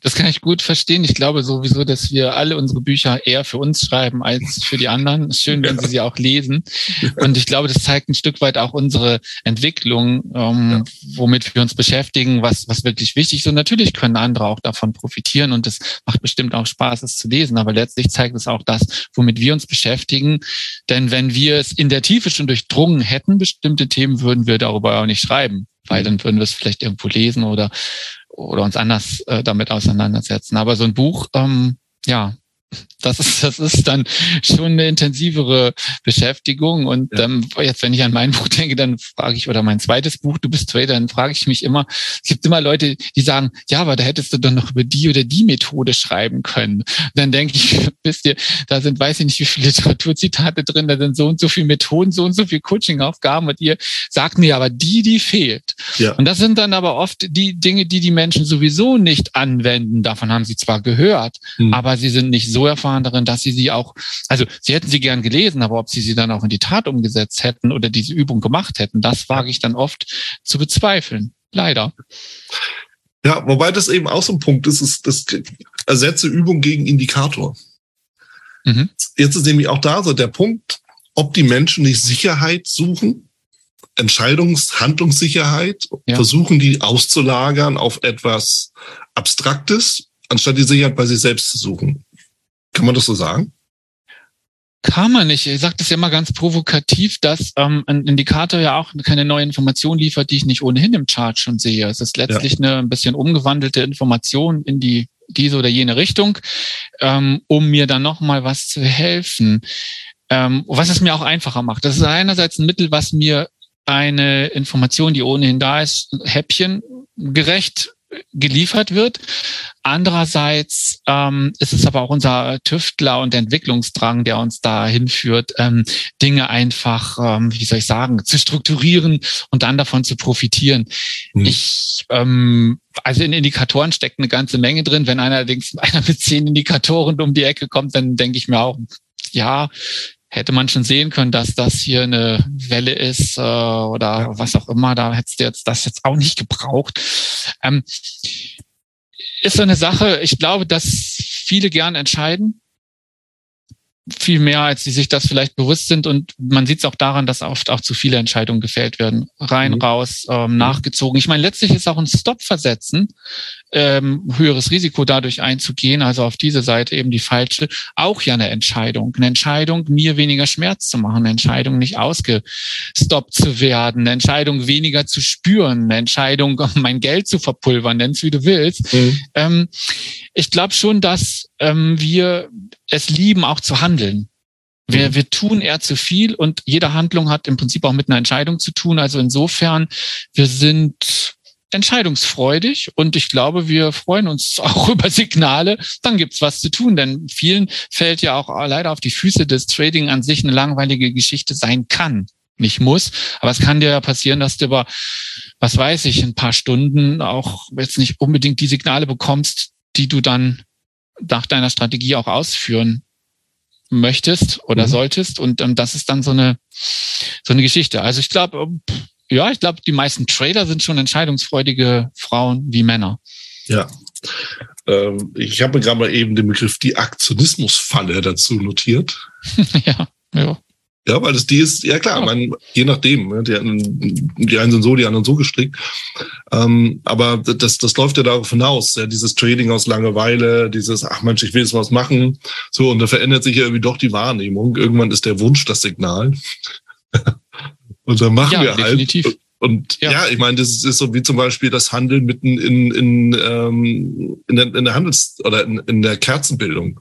Das kann ich gut verstehen. Ich glaube sowieso, dass wir alle unsere Bücher eher für uns schreiben als für die anderen. Es ist schön, wenn ja. sie sie auch lesen. Und ich glaube, das zeigt ein Stück weit auch unsere Entwicklung, ähm, ja. womit wir uns beschäftigen, was, was wirklich wichtig ist. Und natürlich können andere auch davon profitieren und es macht bestimmt auch Spaß, es zu lesen. Aber letztlich zeigt es auch das, womit wir uns beschäftigen. Denn wenn wir es in der Tiefe schon durchdrungen hätten, bestimmte Themen, würden wir darüber auch nicht schreiben weil mhm. dann würden wir es vielleicht irgendwo lesen oder oder uns anders äh, damit auseinandersetzen. Aber so ein Buch, ähm, ja, das ist, das ist dann schon eine intensivere Beschäftigung. Und ja. ähm, jetzt, wenn ich an mein Buch denke, dann frage ich, oder mein zweites Buch, du bist Trader, dann frage ich mich immer, es gibt immer Leute, die sagen, ja, aber da hättest du doch noch über die oder die Methode schreiben können. Und dann denke ich, wisst ihr, da sind, weiß ich nicht, wie viele Literaturzitate drin, da sind so und so viele Methoden, so und so viele Coaching-Aufgaben und ihr sagt mir aber die, die fehlt. Ja. Und das sind dann aber oft die Dinge, die die Menschen sowieso nicht anwenden. Davon haben sie zwar gehört, hm. aber sie sind nicht so erfahren, erfahren darin, dass sie sie auch, also sie hätten sie gern gelesen, aber ob sie sie dann auch in die Tat umgesetzt hätten oder diese Übung gemacht hätten, das wage ich dann oft zu bezweifeln. Leider. Ja, wobei das eben auch so ein Punkt ist, ist das ersetze Übung gegen Indikator. Mhm. Jetzt ist nämlich auch da so der Punkt, ob die Menschen nicht Sicherheit suchen, Entscheidungs-, Handlungssicherheit, ja. versuchen die auszulagern auf etwas Abstraktes, anstatt die Sicherheit bei sich selbst zu suchen. Kann man das so sagen? Kann man nicht. Ich sage das ja immer ganz provokativ, dass ähm, ein Indikator ja auch keine neue Information liefert, die ich nicht ohnehin im Chart schon sehe. Es ist letztlich ja. eine ein bisschen umgewandelte Information in die diese oder jene Richtung, ähm, um mir dann nochmal was zu helfen. Ähm, was es mir auch einfacher macht. Das ist einerseits ein Mittel, was mir eine Information, die ohnehin da ist, Häppchen gerecht geliefert wird. Andererseits ähm, ist es aber auch unser Tüftler und Entwicklungsdrang, der uns da hinführt, ähm, Dinge einfach, ähm, wie soll ich sagen, zu strukturieren und dann davon zu profitieren. Mhm. Ich, ähm, also in Indikatoren steckt eine ganze Menge drin. Wenn allerdings einer mit zehn Indikatoren um die Ecke kommt, dann denke ich mir auch, ja, hätte man schon sehen können, dass das hier eine Welle ist äh, oder ja. was auch immer. Da hättest du jetzt das jetzt auch nicht gebraucht. Ähm, ist so eine Sache, ich glaube, dass viele gern entscheiden viel mehr, als sie sich das vielleicht bewusst sind. Und man sieht es auch daran, dass oft auch zu viele Entscheidungen gefällt werden. Rein, mhm. raus, ähm, nachgezogen. Ich meine, letztlich ist auch ein Stop versetzen, ähm, höheres Risiko dadurch einzugehen, also auf diese Seite eben die falsche, auch ja eine Entscheidung. Eine Entscheidung, mir weniger Schmerz zu machen, eine Entscheidung, nicht ausgestoppt zu werden, eine Entscheidung, weniger zu spüren, eine Entscheidung, mein Geld zu verpulvern, nenn's wie du willst. Mhm. Ähm, ich glaube schon, dass ähm, wir es lieben, auch zu handeln. Wir, mhm. wir tun eher zu viel und jede Handlung hat im Prinzip auch mit einer Entscheidung zu tun. Also insofern, wir sind entscheidungsfreudig und ich glaube, wir freuen uns auch über Signale, dann gibt's was zu tun, denn vielen fällt ja auch leider auf die Füße, dass Trading an sich eine langweilige Geschichte sein kann. Nicht muss, aber es kann dir ja passieren, dass du über, was weiß ich, ein paar Stunden auch jetzt nicht unbedingt die Signale bekommst, die du dann nach deiner Strategie auch ausführen möchtest oder mhm. solltest. Und ähm, das ist dann so eine, so eine Geschichte. Also ich glaube, ähm, ja, ich glaube, die meisten Trader sind schon entscheidungsfreudige Frauen wie Männer. Ja. Ähm, ich habe mir gerade mal eben den Begriff die Aktionismusfalle dazu notiert. ja, ja. Ja, weil das die ist, ja klar, ja. Man, je nachdem, ne, die, die einen sind so, die anderen so gestrickt. Ähm, aber das, das läuft ja darauf hinaus, ja, dieses Trading aus Langeweile, dieses, ach Mensch, ich will jetzt was machen. So, und da verändert sich ja irgendwie doch die Wahrnehmung. Irgendwann ist der Wunsch das Signal. und dann machen ja, wir halt. definitiv. halt. Und ja. ja, ich meine, das ist so wie zum Beispiel das Handeln mitten in, in, ähm, in, der, in der Handels- oder in, in der Kerzenbildung.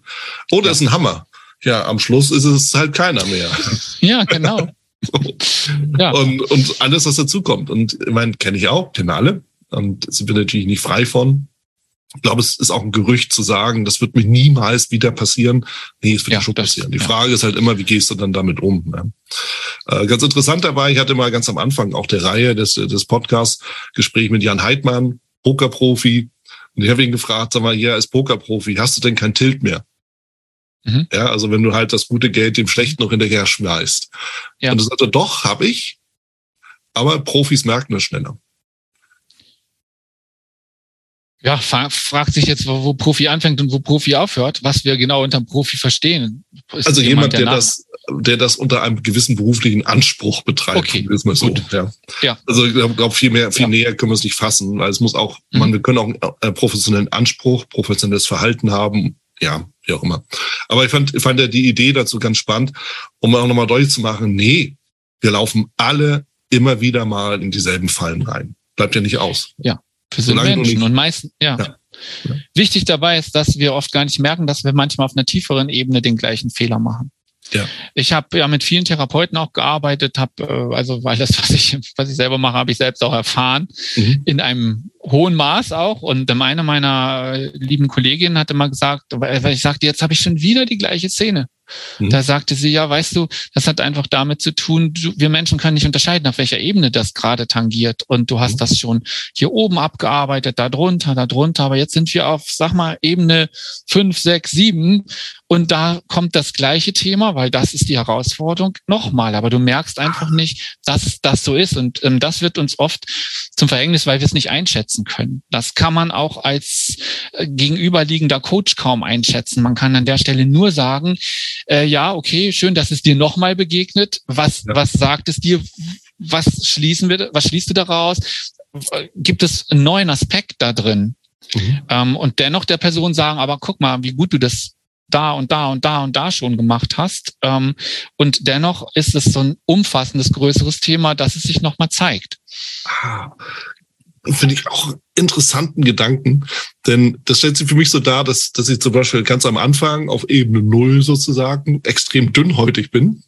Oh, das ja. ist ein Hammer ja, am Schluss ist es halt keiner mehr. Ja, genau. ja. Und, und alles, was dazukommt. Und ich meine, kenne ich auch, kenne alle. Und sind wir natürlich nicht frei von. Ich glaube, es ist auch ein Gerücht zu sagen, das wird mir niemals wieder passieren. Nee, es wird ja, schon das, passieren. Die ja. Frage ist halt immer, wie gehst du dann damit um? Ne? Äh, ganz interessant dabei, ich hatte mal ganz am Anfang auch der Reihe des, des Podcasts Gespräch mit Jan Heidmann, Pokerprofi. Und ich habe ihn gefragt, sag mal, hier als Pokerprofi, hast du denn kein Tilt mehr? Mhm. Ja, also wenn du halt das gute Geld dem Schlechten noch hinterher schmeißt. Ja. Und er sagte, doch, habe ich, aber Profis merken das schneller. Ja, fragt sich jetzt, wo Profi anfängt und wo Profi aufhört, was wir genau unter Profi verstehen. Ist also jemand, der, der das, der das unter einem gewissen beruflichen Anspruch betreibt. Okay, mal so. Gut. Ja. ja. Also ich glaube, viel mehr, viel ja. näher können wir es nicht fassen, weil es muss auch, mhm. man, wir können auch einen äh, professionellen Anspruch, professionelles Verhalten haben, ja, wie auch immer. Aber ich fand, ich fand ja die Idee dazu ganz spannend, um auch nochmal deutlich zu machen, nee, wir laufen alle immer wieder mal in dieselben Fallen rein. Bleibt ja nicht aus. Ja, sind Solange Menschen und meistens, ja. ja. ja. Wichtig dabei ist, dass wir oft gar nicht merken, dass wir manchmal auf einer tieferen Ebene den gleichen Fehler machen. Ja. Ich habe ja mit vielen Therapeuten auch gearbeitet, habe äh, also weil das was ich was ich selber mache, habe ich selbst auch erfahren mhm. in einem hohen Maß auch. Und eine meiner lieben Kolleginnen hatte mal gesagt, weil ich sagte, jetzt habe ich schon wieder die gleiche Szene. Mhm. Da sagte sie, ja, weißt du, das hat einfach damit zu tun, du, wir Menschen können nicht unterscheiden, auf welcher Ebene das gerade tangiert. Und du hast mhm. das schon hier oben abgearbeitet, da drunter, da drunter. Aber jetzt sind wir auf, sag mal, Ebene fünf, sechs, sieben. Und da kommt das gleiche Thema, weil das ist die Herausforderung nochmal. Aber du merkst einfach nicht, dass das so ist. Und ähm, das wird uns oft zum Verhängnis, weil wir es nicht einschätzen können. Das kann man auch als äh, gegenüberliegender Coach kaum einschätzen. Man kann an der Stelle nur sagen, äh, ja, okay, schön, dass es dir nochmal begegnet. Was, ja. was sagt es dir? Was schließen wir, was schließt du daraus? Gibt es einen neuen Aspekt da drin? Mhm. Ähm, und dennoch der Person sagen, aber guck mal, wie gut du das da und da und da und da schon gemacht hast. Ähm, und dennoch ist es so ein umfassendes, größeres Thema, dass es sich nochmal zeigt. Ah, Finde ich auch interessanten Gedanken. Denn das stellt sich für mich so dar, dass, dass ich zum Beispiel ganz am Anfang auf Ebene Null sozusagen extrem dünnhäutig bin.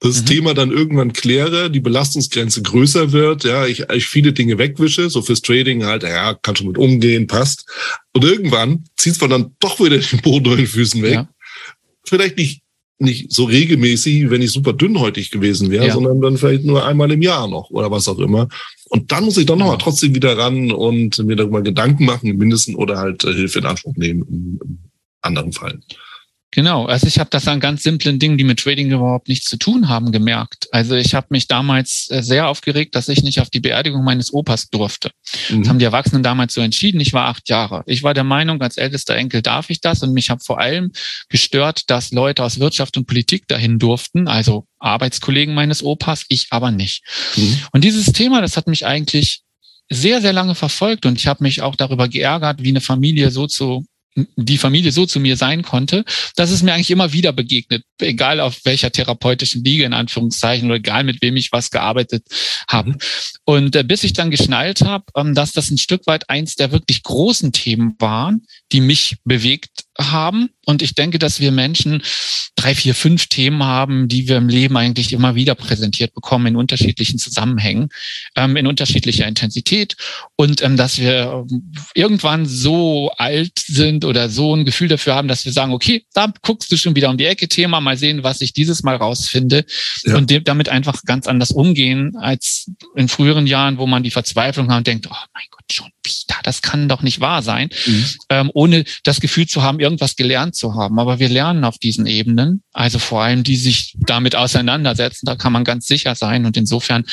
Das mhm. Thema dann irgendwann kläre, die Belastungsgrenze größer wird, ja, ich, ich viele Dinge wegwische, so fürs Trading halt, ja, kann schon mit umgehen, passt. Und irgendwann zieht man dann doch wieder den Boden unter den Füßen weg. Ja. Vielleicht nicht nicht so regelmäßig, wenn ich super dünnhäutig gewesen wäre, ja. sondern dann vielleicht nur einmal im Jahr noch oder was auch immer. Und dann muss ich doch nochmal trotzdem wieder ran und mir darüber Gedanken machen, mindestens oder halt äh, Hilfe in Anspruch nehmen im, im anderen Fall. Genau, also ich habe das an ganz simplen Dingen, die mit Trading überhaupt nichts zu tun haben, gemerkt. Also ich habe mich damals äh, sehr aufgeregt, dass ich nicht auf die Beerdigung meines Opas durfte. Mhm. Das haben die Erwachsenen damals so entschieden. Ich war acht Jahre. Ich war der Meinung, als ältester Enkel darf ich das und mich habe vor allem gestört, dass Leute aus Wirtschaft und Politik dahin durften, also Arbeitskollegen meines Opas, ich aber nicht. Mhm. Und dieses Thema, das hat mich eigentlich sehr, sehr lange verfolgt und ich habe mich auch darüber geärgert, wie eine Familie so zu die Familie so zu mir sein konnte, dass es mir eigentlich immer wieder begegnet, egal auf welcher therapeutischen Liga in Anführungszeichen oder egal mit wem ich was gearbeitet habe. Mhm. Und äh, bis ich dann geschnallt habe, ähm, dass das ein Stück weit eins der wirklich großen Themen waren, die mich bewegt haben. Und ich denke, dass wir Menschen drei, vier, fünf Themen haben, die wir im Leben eigentlich immer wieder präsentiert bekommen in unterschiedlichen Zusammenhängen, ähm, in unterschiedlicher Intensität. Und ähm, dass wir irgendwann so alt sind oder so ein Gefühl dafür haben, dass wir sagen, okay, da guckst du schon wieder um die Ecke Thema, mal sehen, was ich dieses Mal rausfinde. Ja. Und damit einfach ganz anders umgehen als in früheren Jahren, wo man die Verzweiflung hat und denkt, oh mein Gott, schon wieder, das kann doch nicht wahr sein, mhm. ähm, ohne das Gefühl zu haben, irgendwas gelernt zu haben. Aber wir lernen auf diesen Ebenen, also vor allem die sich damit auseinandersetzen, da kann man ganz sicher sein. Und insofern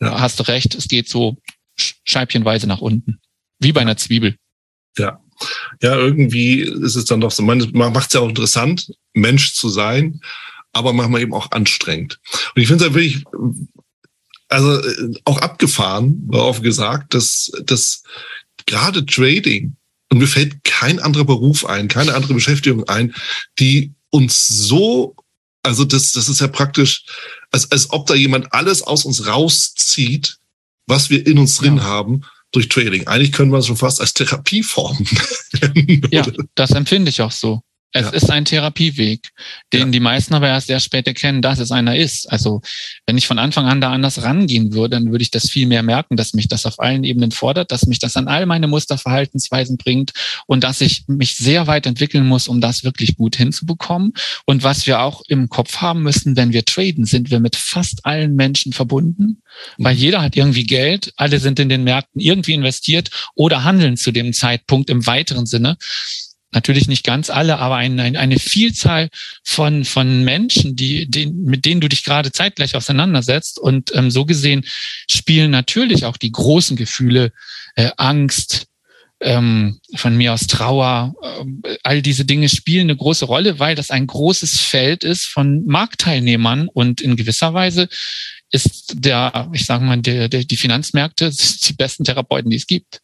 ja. hast du recht, es geht so scheibchenweise nach unten, wie bei einer Zwiebel. Ja. Ja, irgendwie ist es dann doch so, man macht es ja auch interessant, Mensch zu sein, aber manchmal eben auch anstrengend. Und ich finde es ja wirklich, also äh, auch abgefahren, war oft gesagt, dass, dass gerade Trading und mir fällt kein anderer Beruf ein, keine andere Beschäftigung ein, die uns so, also das, das ist ja praktisch, als, als ob da jemand alles aus uns rauszieht, was wir in uns drin ja. haben durch Trading. Eigentlich können wir es schon fast als Therapieform. ja, das empfinde ich auch so. Es ja. ist ein Therapieweg, den ja. die meisten aber erst sehr spät erkennen, dass es einer ist. Also wenn ich von Anfang an da anders rangehen würde, dann würde ich das viel mehr merken, dass mich das auf allen Ebenen fordert, dass mich das an all meine Musterverhaltensweisen bringt und dass ich mich sehr weit entwickeln muss, um das wirklich gut hinzubekommen. Und was wir auch im Kopf haben müssen, wenn wir traden, sind wir mit fast allen Menschen verbunden, weil mhm. jeder hat irgendwie Geld, alle sind in den Märkten irgendwie investiert oder handeln zu dem Zeitpunkt im weiteren Sinne natürlich nicht ganz alle, aber eine, eine Vielzahl von, von Menschen, die, die, mit denen du dich gerade zeitgleich auseinandersetzt. Und ähm, so gesehen spielen natürlich auch die großen Gefühle, äh, Angst, ähm, von mir aus Trauer, äh, all diese Dinge spielen eine große Rolle, weil das ein großes Feld ist von Marktteilnehmern und in gewisser Weise ist der, ich sage mal, der, der, die Finanzmärkte die besten Therapeuten, die es gibt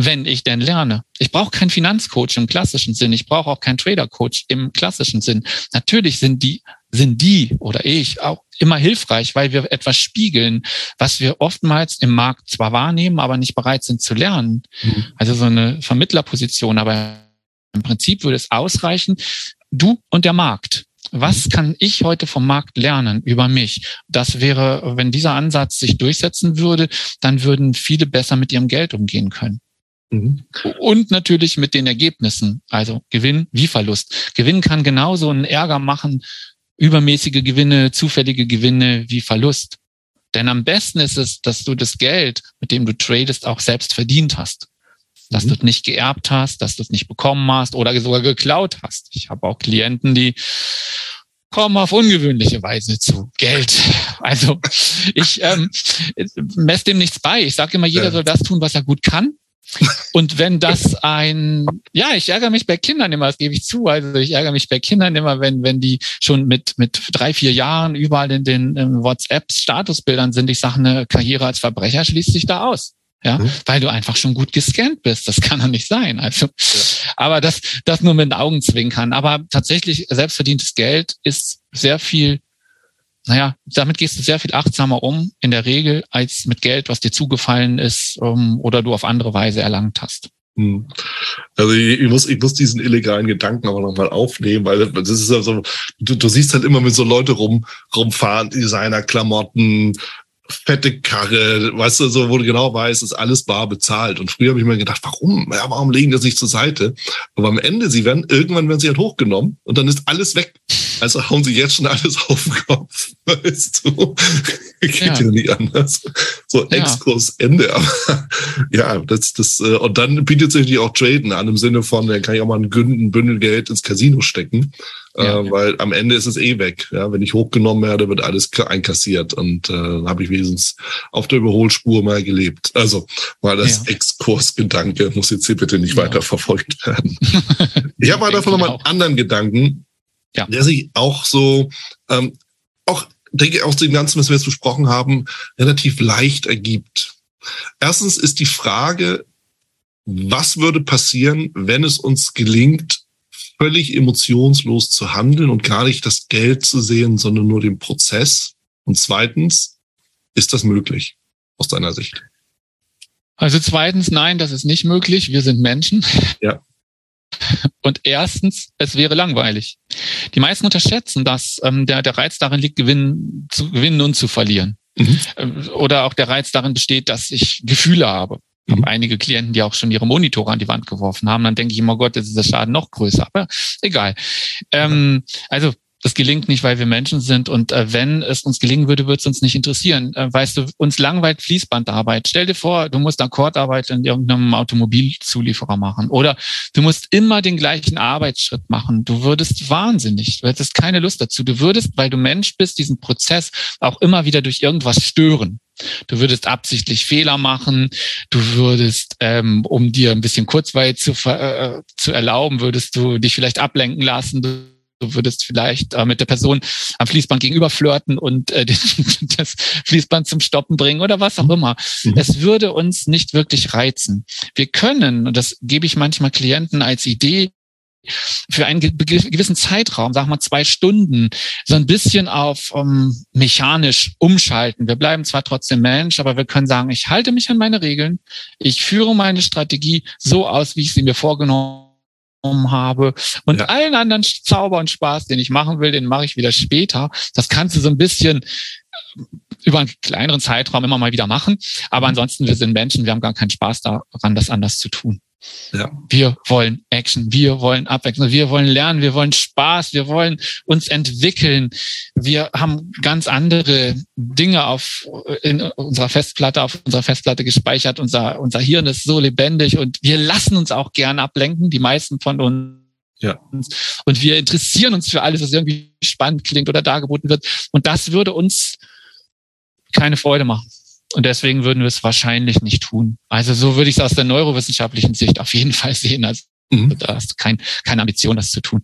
wenn ich denn lerne. Ich brauche keinen Finanzcoach im klassischen Sinn. Ich brauche auch keinen Tradercoach im klassischen Sinn. Natürlich sind die, sind die oder ich auch immer hilfreich, weil wir etwas spiegeln, was wir oftmals im Markt zwar wahrnehmen, aber nicht bereit sind zu lernen. Mhm. Also so eine Vermittlerposition. Aber im Prinzip würde es ausreichen, du und der Markt. Was mhm. kann ich heute vom Markt lernen über mich? Das wäre, wenn dieser Ansatz sich durchsetzen würde, dann würden viele besser mit ihrem Geld umgehen können. Mhm. Und natürlich mit den Ergebnissen, also Gewinn wie Verlust. Gewinn kann genauso einen Ärger machen, übermäßige Gewinne, zufällige Gewinne wie Verlust. Denn am besten ist es, dass du das Geld, mit dem du tradest, auch selbst verdient hast. Dass mhm. du es nicht geerbt hast, dass du es nicht bekommen hast oder sogar geklaut hast. Ich habe auch Klienten, die kommen auf ungewöhnliche Weise zu Geld. Also ich ähm, messe dem nichts bei. Ich sage immer, jeder soll das tun, was er gut kann. Und wenn das ein, ja, ich ärgere mich bei Kindern immer, das gebe ich zu. Also ich ärgere mich bei Kindern immer, wenn, wenn die schon mit, mit drei, vier Jahren überall in den WhatsApp-Statusbildern sind. Ich sage, eine Karriere als Verbrecher schließt sich da aus. Ja, mhm. weil du einfach schon gut gescannt bist. Das kann doch nicht sein. Also, ja. aber das, das nur mit den Augenzwinkern. Aber tatsächlich selbstverdientes Geld ist sehr viel naja, damit gehst du sehr viel achtsamer um, in der Regel, als mit Geld, was dir zugefallen ist ähm, oder du auf andere Weise erlangt hast. Hm. Also ich, muss, ich muss diesen illegalen Gedanken aber nochmal aufnehmen, weil das ist ja so, du, du siehst halt immer, mit so Leute rum, rumfahren, Designerklamotten, fette Karre, weißt du, so, wo du genau weißt, ist alles bar bezahlt. Und früher habe ich mir gedacht, warum? Ja, warum legen die sich zur Seite? Aber am Ende, sie werden, irgendwann werden sie halt hochgenommen und dann ist alles weg. Also hauen sie jetzt schon alles auf den Kopf. Weißt du? Geht ja, ja nicht anders. So, ja. Exkurs, Ende. Aber ja, das, das, äh, und dann bietet sich natürlich auch Traden an im Sinne von, dann kann ich auch mal ein Bündel Geld ins Casino stecken. Ja, äh, weil am Ende ist es eh weg. Ja, wenn ich hochgenommen werde, wird alles einkassiert und äh, habe ich wenigstens auf der Überholspur mal gelebt. Also mal das ja. Exkursgedanke muss jetzt hier bitte nicht weiter verfolgt werden. ich habe aber davon nochmal einen anderen Gedanken, ja. der sich auch so, ähm, auch denke aus dem Ganzen, was wir jetzt besprochen haben, relativ leicht ergibt. Erstens ist die Frage, was würde passieren, wenn es uns gelingt, völlig emotionslos zu handeln und gar nicht das Geld zu sehen, sondern nur den Prozess? Und zweitens, ist das möglich aus deiner Sicht? Also zweitens, nein, das ist nicht möglich. Wir sind Menschen. Ja. Und erstens, es wäre langweilig. Die meisten unterschätzen, dass ähm, der, der Reiz darin liegt, gewinnen, zu gewinnen und zu verlieren. Mhm. Ähm, oder auch der Reiz darin besteht, dass ich Gefühle habe. Ich habe mhm. einige Klienten, die auch schon ihre Monitore an die Wand geworfen haben. Dann denke ich immer, Gott, jetzt ist der Schaden noch größer. Aber egal. Ähm, also das gelingt nicht, weil wir Menschen sind. Und äh, wenn es uns gelingen würde, würde es uns nicht interessieren. Äh, weißt du, uns langweilt Fließbandarbeit. Stell dir vor, du musst Akkordarbeit in irgendeinem Automobilzulieferer machen. Oder du musst immer den gleichen Arbeitsschritt machen. Du würdest wahnsinnig. Du hättest keine Lust dazu. Du würdest, weil du Mensch bist, diesen Prozess auch immer wieder durch irgendwas stören. Du würdest absichtlich Fehler machen. Du würdest, ähm, um dir ein bisschen Kurzweil zu, äh, zu erlauben, würdest du dich vielleicht ablenken lassen du würdest vielleicht äh, mit der Person am Fließband gegenüber flirten und äh, das Fließband zum Stoppen bringen oder was auch mhm. immer. Mhm. Es würde uns nicht wirklich reizen. Wir können, und das gebe ich manchmal Klienten als Idee, für einen gewissen Zeitraum, sag mal zwei Stunden, so ein bisschen auf um, mechanisch umschalten. Wir bleiben zwar trotzdem Mensch, aber wir können sagen, ich halte mich an meine Regeln, ich führe meine Strategie so aus, wie ich sie mir vorgenommen habe. Und ja. allen anderen Zauber und Spaß, den ich machen will, den mache ich wieder später. Das kannst du so ein bisschen äh, über einen kleineren Zeitraum immer mal wieder machen. Aber mhm. ansonsten, wir sind Menschen, wir haben gar keinen Spaß daran, das anders zu tun. Ja. Wir wollen Action, wir wollen Abwechslung, wir wollen lernen, wir wollen Spaß, wir wollen uns entwickeln. Wir haben ganz andere Dinge auf in unserer Festplatte, auf unserer Festplatte gespeichert. Unser, unser Hirn ist so lebendig und wir lassen uns auch gern ablenken, die meisten von uns. Ja. Und wir interessieren uns für alles, was irgendwie spannend klingt oder dargeboten wird. Und das würde uns keine Freude machen. Und deswegen würden wir es wahrscheinlich nicht tun. Also so würde ich es aus der neurowissenschaftlichen Sicht auf jeden Fall sehen. Also mhm. da hast du kein, keine Ambition, das zu tun.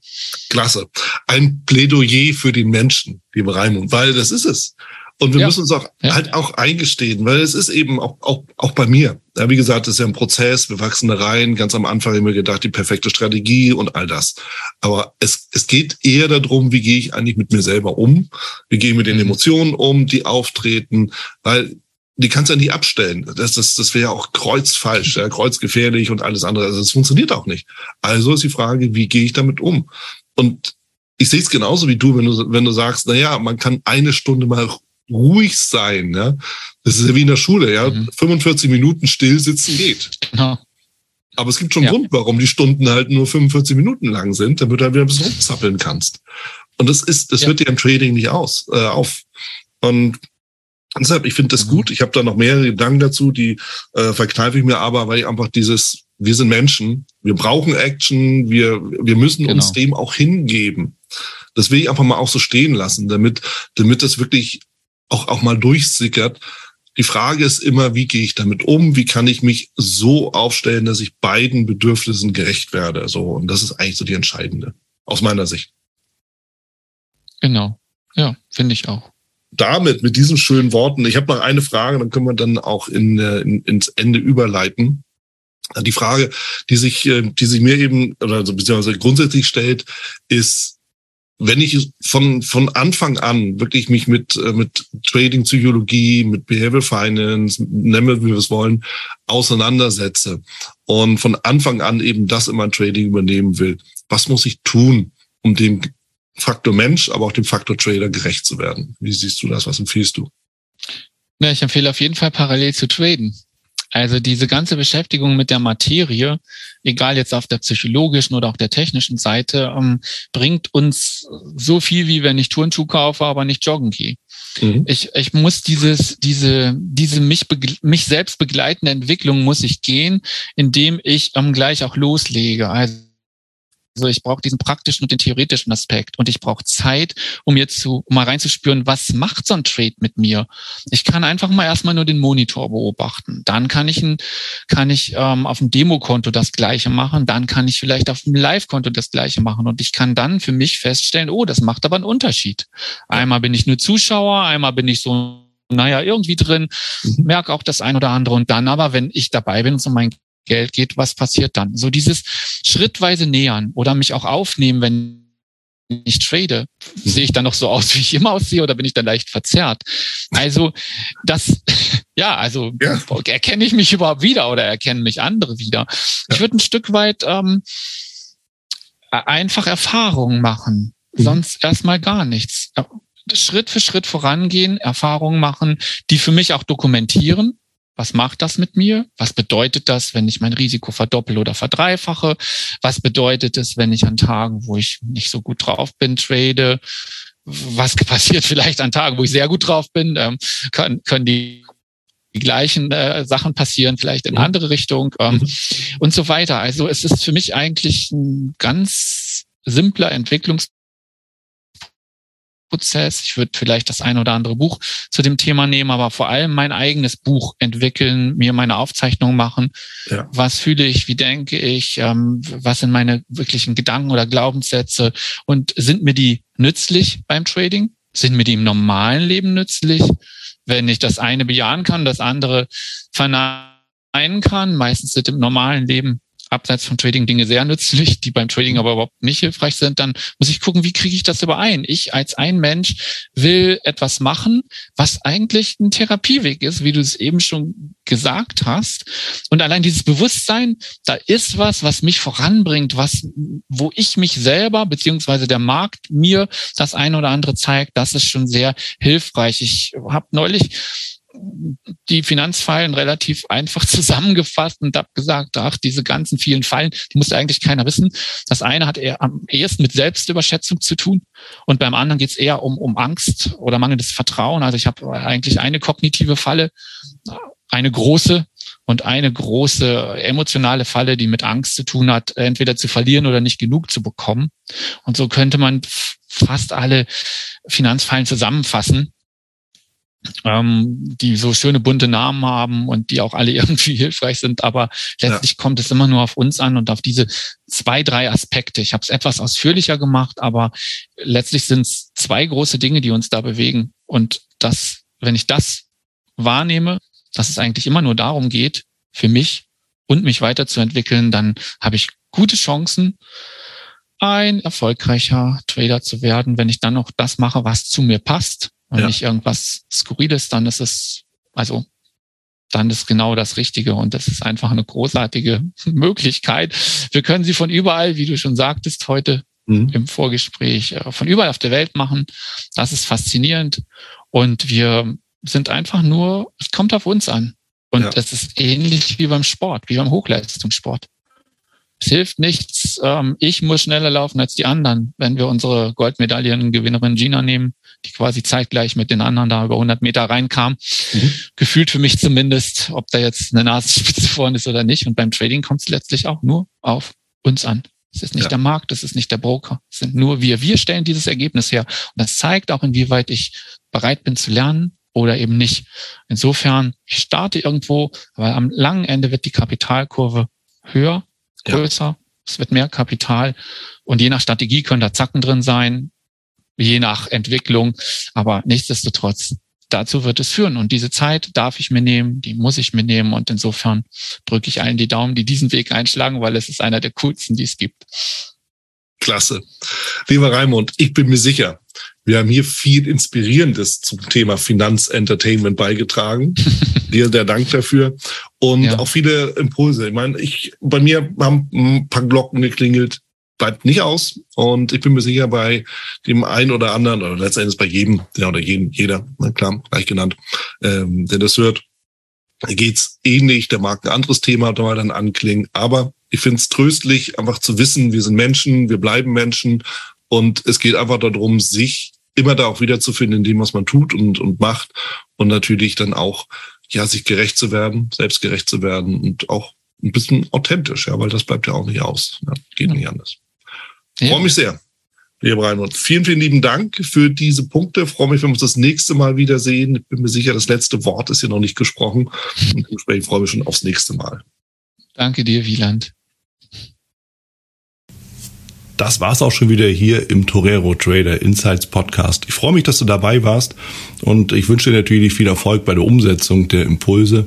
Klasse. Ein Plädoyer für den Menschen, lieber Raimund, weil das ist es. Und wir ja. müssen uns auch ja. halt auch eingestehen, weil es ist eben auch, auch, auch bei mir. Ja, wie gesagt, es ist ja ein Prozess, wir wachsen da rein. Ganz am Anfang haben wir gedacht, die perfekte Strategie und all das. Aber es, es geht eher darum, wie gehe ich eigentlich mit mir selber um? Wie gehe ich mit den mhm. Emotionen um, die auftreten? Weil die kannst du ja nicht abstellen. Das, das, das wäre ja auch kreuzfalsch, ja, kreuzgefährlich und alles andere. Also das funktioniert auch nicht. Also ist die Frage, wie gehe ich damit um? Und ich sehe es genauso wie du, wenn du, wenn du sagst, na ja, man kann eine Stunde mal ruhig sein. Ja? Das ist ja wie in der Schule, ja. Mhm. 45 Minuten still sitzen geht. Genau. Aber es gibt schon ja. Grund, warum die Stunden halt nur 45 Minuten lang sind, damit du halt wieder ein bisschen rumzappeln kannst. Und das ist, das ja. hört dir im Trading nicht aus, äh, auf. Und Deshalb, ich finde das mhm. gut. Ich habe da noch mehrere Gedanken dazu, die äh, verkneife ich mir aber, weil ich einfach dieses, wir sind Menschen, wir brauchen Action, wir, wir müssen genau. uns dem auch hingeben. Das will ich einfach mal auch so stehen lassen, damit, damit das wirklich auch, auch mal durchsickert. Die Frage ist immer, wie gehe ich damit um? Wie kann ich mich so aufstellen, dass ich beiden Bedürfnissen gerecht werde? So, und das ist eigentlich so die entscheidende, aus meiner Sicht. Genau. Ja, finde ich auch damit, mit diesen schönen Worten, ich habe noch eine Frage, dann können wir dann auch in, äh, in, ins Ende überleiten. Die Frage, die sich, äh, die sich mir eben, oder beziehungsweise grundsätzlich stellt, ist, wenn ich von, von Anfang an wirklich mich mit, äh, mit Trading Psychologie, mit Behavioral Finance, nennen wir es wollen, auseinandersetze und von Anfang an eben das in mein Trading übernehmen will, was muss ich tun, um dem Faktor Mensch, aber auch dem Faktor Trader gerecht zu werden? Wie siehst du das? Was empfiehlst du? Ja, ich empfehle auf jeden Fall parallel zu traden. Also diese ganze Beschäftigung mit der Materie, egal jetzt auf der psychologischen oder auch der technischen Seite, ähm, bringt uns so viel, wie wenn ich Turnschuh kaufe, aber nicht joggen gehe. Mhm. Ich, ich muss dieses, diese, diese mich, mich selbst begleitende Entwicklung muss ich gehen, indem ich ähm, gleich auch loslege. Also also ich brauche diesen praktischen und den theoretischen Aspekt und ich brauche Zeit, um jetzt zu, um mal reinzuspüren, was macht so ein Trade mit mir? Ich kann einfach mal erstmal nur den Monitor beobachten. Dann kann ich, ein, kann ich ähm, auf dem Demokonto das Gleiche machen. Dann kann ich vielleicht auf dem Live-Konto das Gleiche machen und ich kann dann für mich feststellen, oh, das macht aber einen Unterschied. Einmal bin ich nur Zuschauer, einmal bin ich so naja, irgendwie drin, mhm. merke auch das ein oder andere. Und dann aber, wenn ich dabei bin und so mein Geld geht, was passiert dann? So dieses schrittweise nähern oder mich auch aufnehmen, wenn ich trade, sehe ich dann noch so aus, wie ich immer aussehe, oder bin ich dann leicht verzerrt? Also das, ja, also ja. erkenne ich mich überhaupt wieder oder erkennen mich andere wieder? Ich würde ein Stück weit ähm, einfach Erfahrungen machen, mhm. sonst erstmal gar nichts. Schritt für Schritt vorangehen, Erfahrungen machen, die für mich auch dokumentieren, was macht das mit mir? Was bedeutet das, wenn ich mein Risiko verdoppel oder verdreifache? Was bedeutet es, wenn ich an Tagen, wo ich nicht so gut drauf bin, trade? Was passiert vielleicht an Tagen, wo ich sehr gut drauf bin? Ähm, können, können die die gleichen äh, Sachen passieren, vielleicht in andere Richtung ähm, mhm. und so weiter. Also es ist für mich eigentlich ein ganz simpler Entwicklungs Prozess. Ich würde vielleicht das ein oder andere Buch zu dem Thema nehmen, aber vor allem mein eigenes Buch entwickeln, mir meine Aufzeichnungen machen. Ja. Was fühle ich, wie denke ich, ähm, was sind meine wirklichen Gedanken oder Glaubenssätze und sind mir die nützlich beim Trading? Sind mir die im normalen Leben nützlich? Wenn ich das eine bejahen kann, das andere verneinen kann, meistens sind im normalen Leben abseits von Trading Dinge sehr nützlich, die beim Trading aber überhaupt nicht hilfreich sind, dann muss ich gucken, wie kriege ich das überein? Ich als ein Mensch will etwas machen, was eigentlich ein Therapieweg ist, wie du es eben schon gesagt hast. Und allein dieses Bewusstsein, da ist was, was mich voranbringt, was, wo ich mich selber beziehungsweise der Markt mir das eine oder andere zeigt, das ist schon sehr hilfreich. Ich habe neulich die Finanzfallen relativ einfach zusammengefasst und habe gesagt, ach, diese ganzen vielen Fallen, die muss eigentlich keiner wissen. Das eine hat eher am ehesten mit Selbstüberschätzung zu tun und beim anderen geht es eher um, um Angst oder mangelndes Vertrauen. Also ich habe eigentlich eine kognitive Falle, eine große und eine große emotionale Falle, die mit Angst zu tun hat, entweder zu verlieren oder nicht genug zu bekommen. Und so könnte man fast alle Finanzfallen zusammenfassen ähm, die so schöne bunte Namen haben und die auch alle irgendwie hilfreich sind. Aber letztlich ja. kommt es immer nur auf uns an und auf diese zwei, drei Aspekte. Ich habe es etwas ausführlicher gemacht, aber letztlich sind es zwei große Dinge, die uns da bewegen. Und das, wenn ich das wahrnehme, dass es eigentlich immer nur darum geht, für mich und mich weiterzuentwickeln, dann habe ich gute Chancen, ein erfolgreicher Trader zu werden, wenn ich dann noch das mache, was zu mir passt und ja. nicht irgendwas Skurriles, dann ist es, also dann ist genau das Richtige und das ist einfach eine großartige Möglichkeit. Wir können sie von überall, wie du schon sagtest heute mhm. im Vorgespräch, äh, von überall auf der Welt machen. Das ist faszinierend und wir sind einfach nur, es kommt auf uns an. Und ja. es ist ähnlich wie beim Sport, wie beim Hochleistungssport. Es hilft nichts, ähm, ich muss schneller laufen als die anderen, wenn wir unsere Goldmedaillengewinnerin Gina nehmen die quasi zeitgleich mit den anderen da über 100 Meter reinkam. Mhm. Gefühlt für mich zumindest, ob da jetzt eine Nasenspitze vorne ist oder nicht. Und beim Trading kommt es letztlich auch nur auf uns an. Es ist nicht ja. der Markt, es ist nicht der Broker, es sind nur wir. Wir stellen dieses Ergebnis her. Und das zeigt auch, inwieweit ich bereit bin zu lernen oder eben nicht. Insofern, ich starte irgendwo, aber am langen Ende wird die Kapitalkurve höher, größer, ja. es wird mehr Kapital. Und je nach Strategie können da Zacken drin sein, je nach Entwicklung. Aber nichtsdestotrotz, dazu wird es führen. Und diese Zeit darf ich mir nehmen, die muss ich mir nehmen. Und insofern drücke ich allen die Daumen, die diesen Weg einschlagen, weil es ist einer der coolsten, die es gibt. Klasse. Lieber Raimund, ich bin mir sicher, wir haben hier viel Inspirierendes zum Thema Finanzentertainment beigetragen. Dir der Dank dafür. Und ja. auch viele Impulse. Ich meine, ich, bei mir haben ein paar Glocken geklingelt. Bleibt nicht aus. Und ich bin mir sicher, bei dem einen oder anderen, oder letztendlich bei jedem, der oder jeden, jeder, na klar, gleich genannt, ähm, der das hört, geht's ähnlich. Der mag ein anderes Thema da dann anklingen. Aber ich finde es tröstlich, einfach zu wissen, wir sind Menschen, wir bleiben Menschen und es geht einfach darum, sich immer da auch wiederzufinden in dem, was man tut und, und macht. Und natürlich dann auch, ja, sich gerecht zu werden, selbstgerecht zu werden und auch ein bisschen authentisch, ja, weil das bleibt ja auch nicht aus. Ja, geht ja. nicht anders. Ja. Freue mich sehr, lieber Reinhold. Vielen, vielen lieben Dank für diese Punkte. Freue mich, wenn wir uns das nächste Mal wiedersehen. Ich bin mir sicher, das letzte Wort ist hier noch nicht gesprochen. Und dementsprechend freue mich schon aufs nächste Mal. Danke dir, Wieland das war's auch schon wieder hier im Torero Trader Insights Podcast. Ich freue mich, dass du dabei warst und ich wünsche dir natürlich viel Erfolg bei der Umsetzung der Impulse.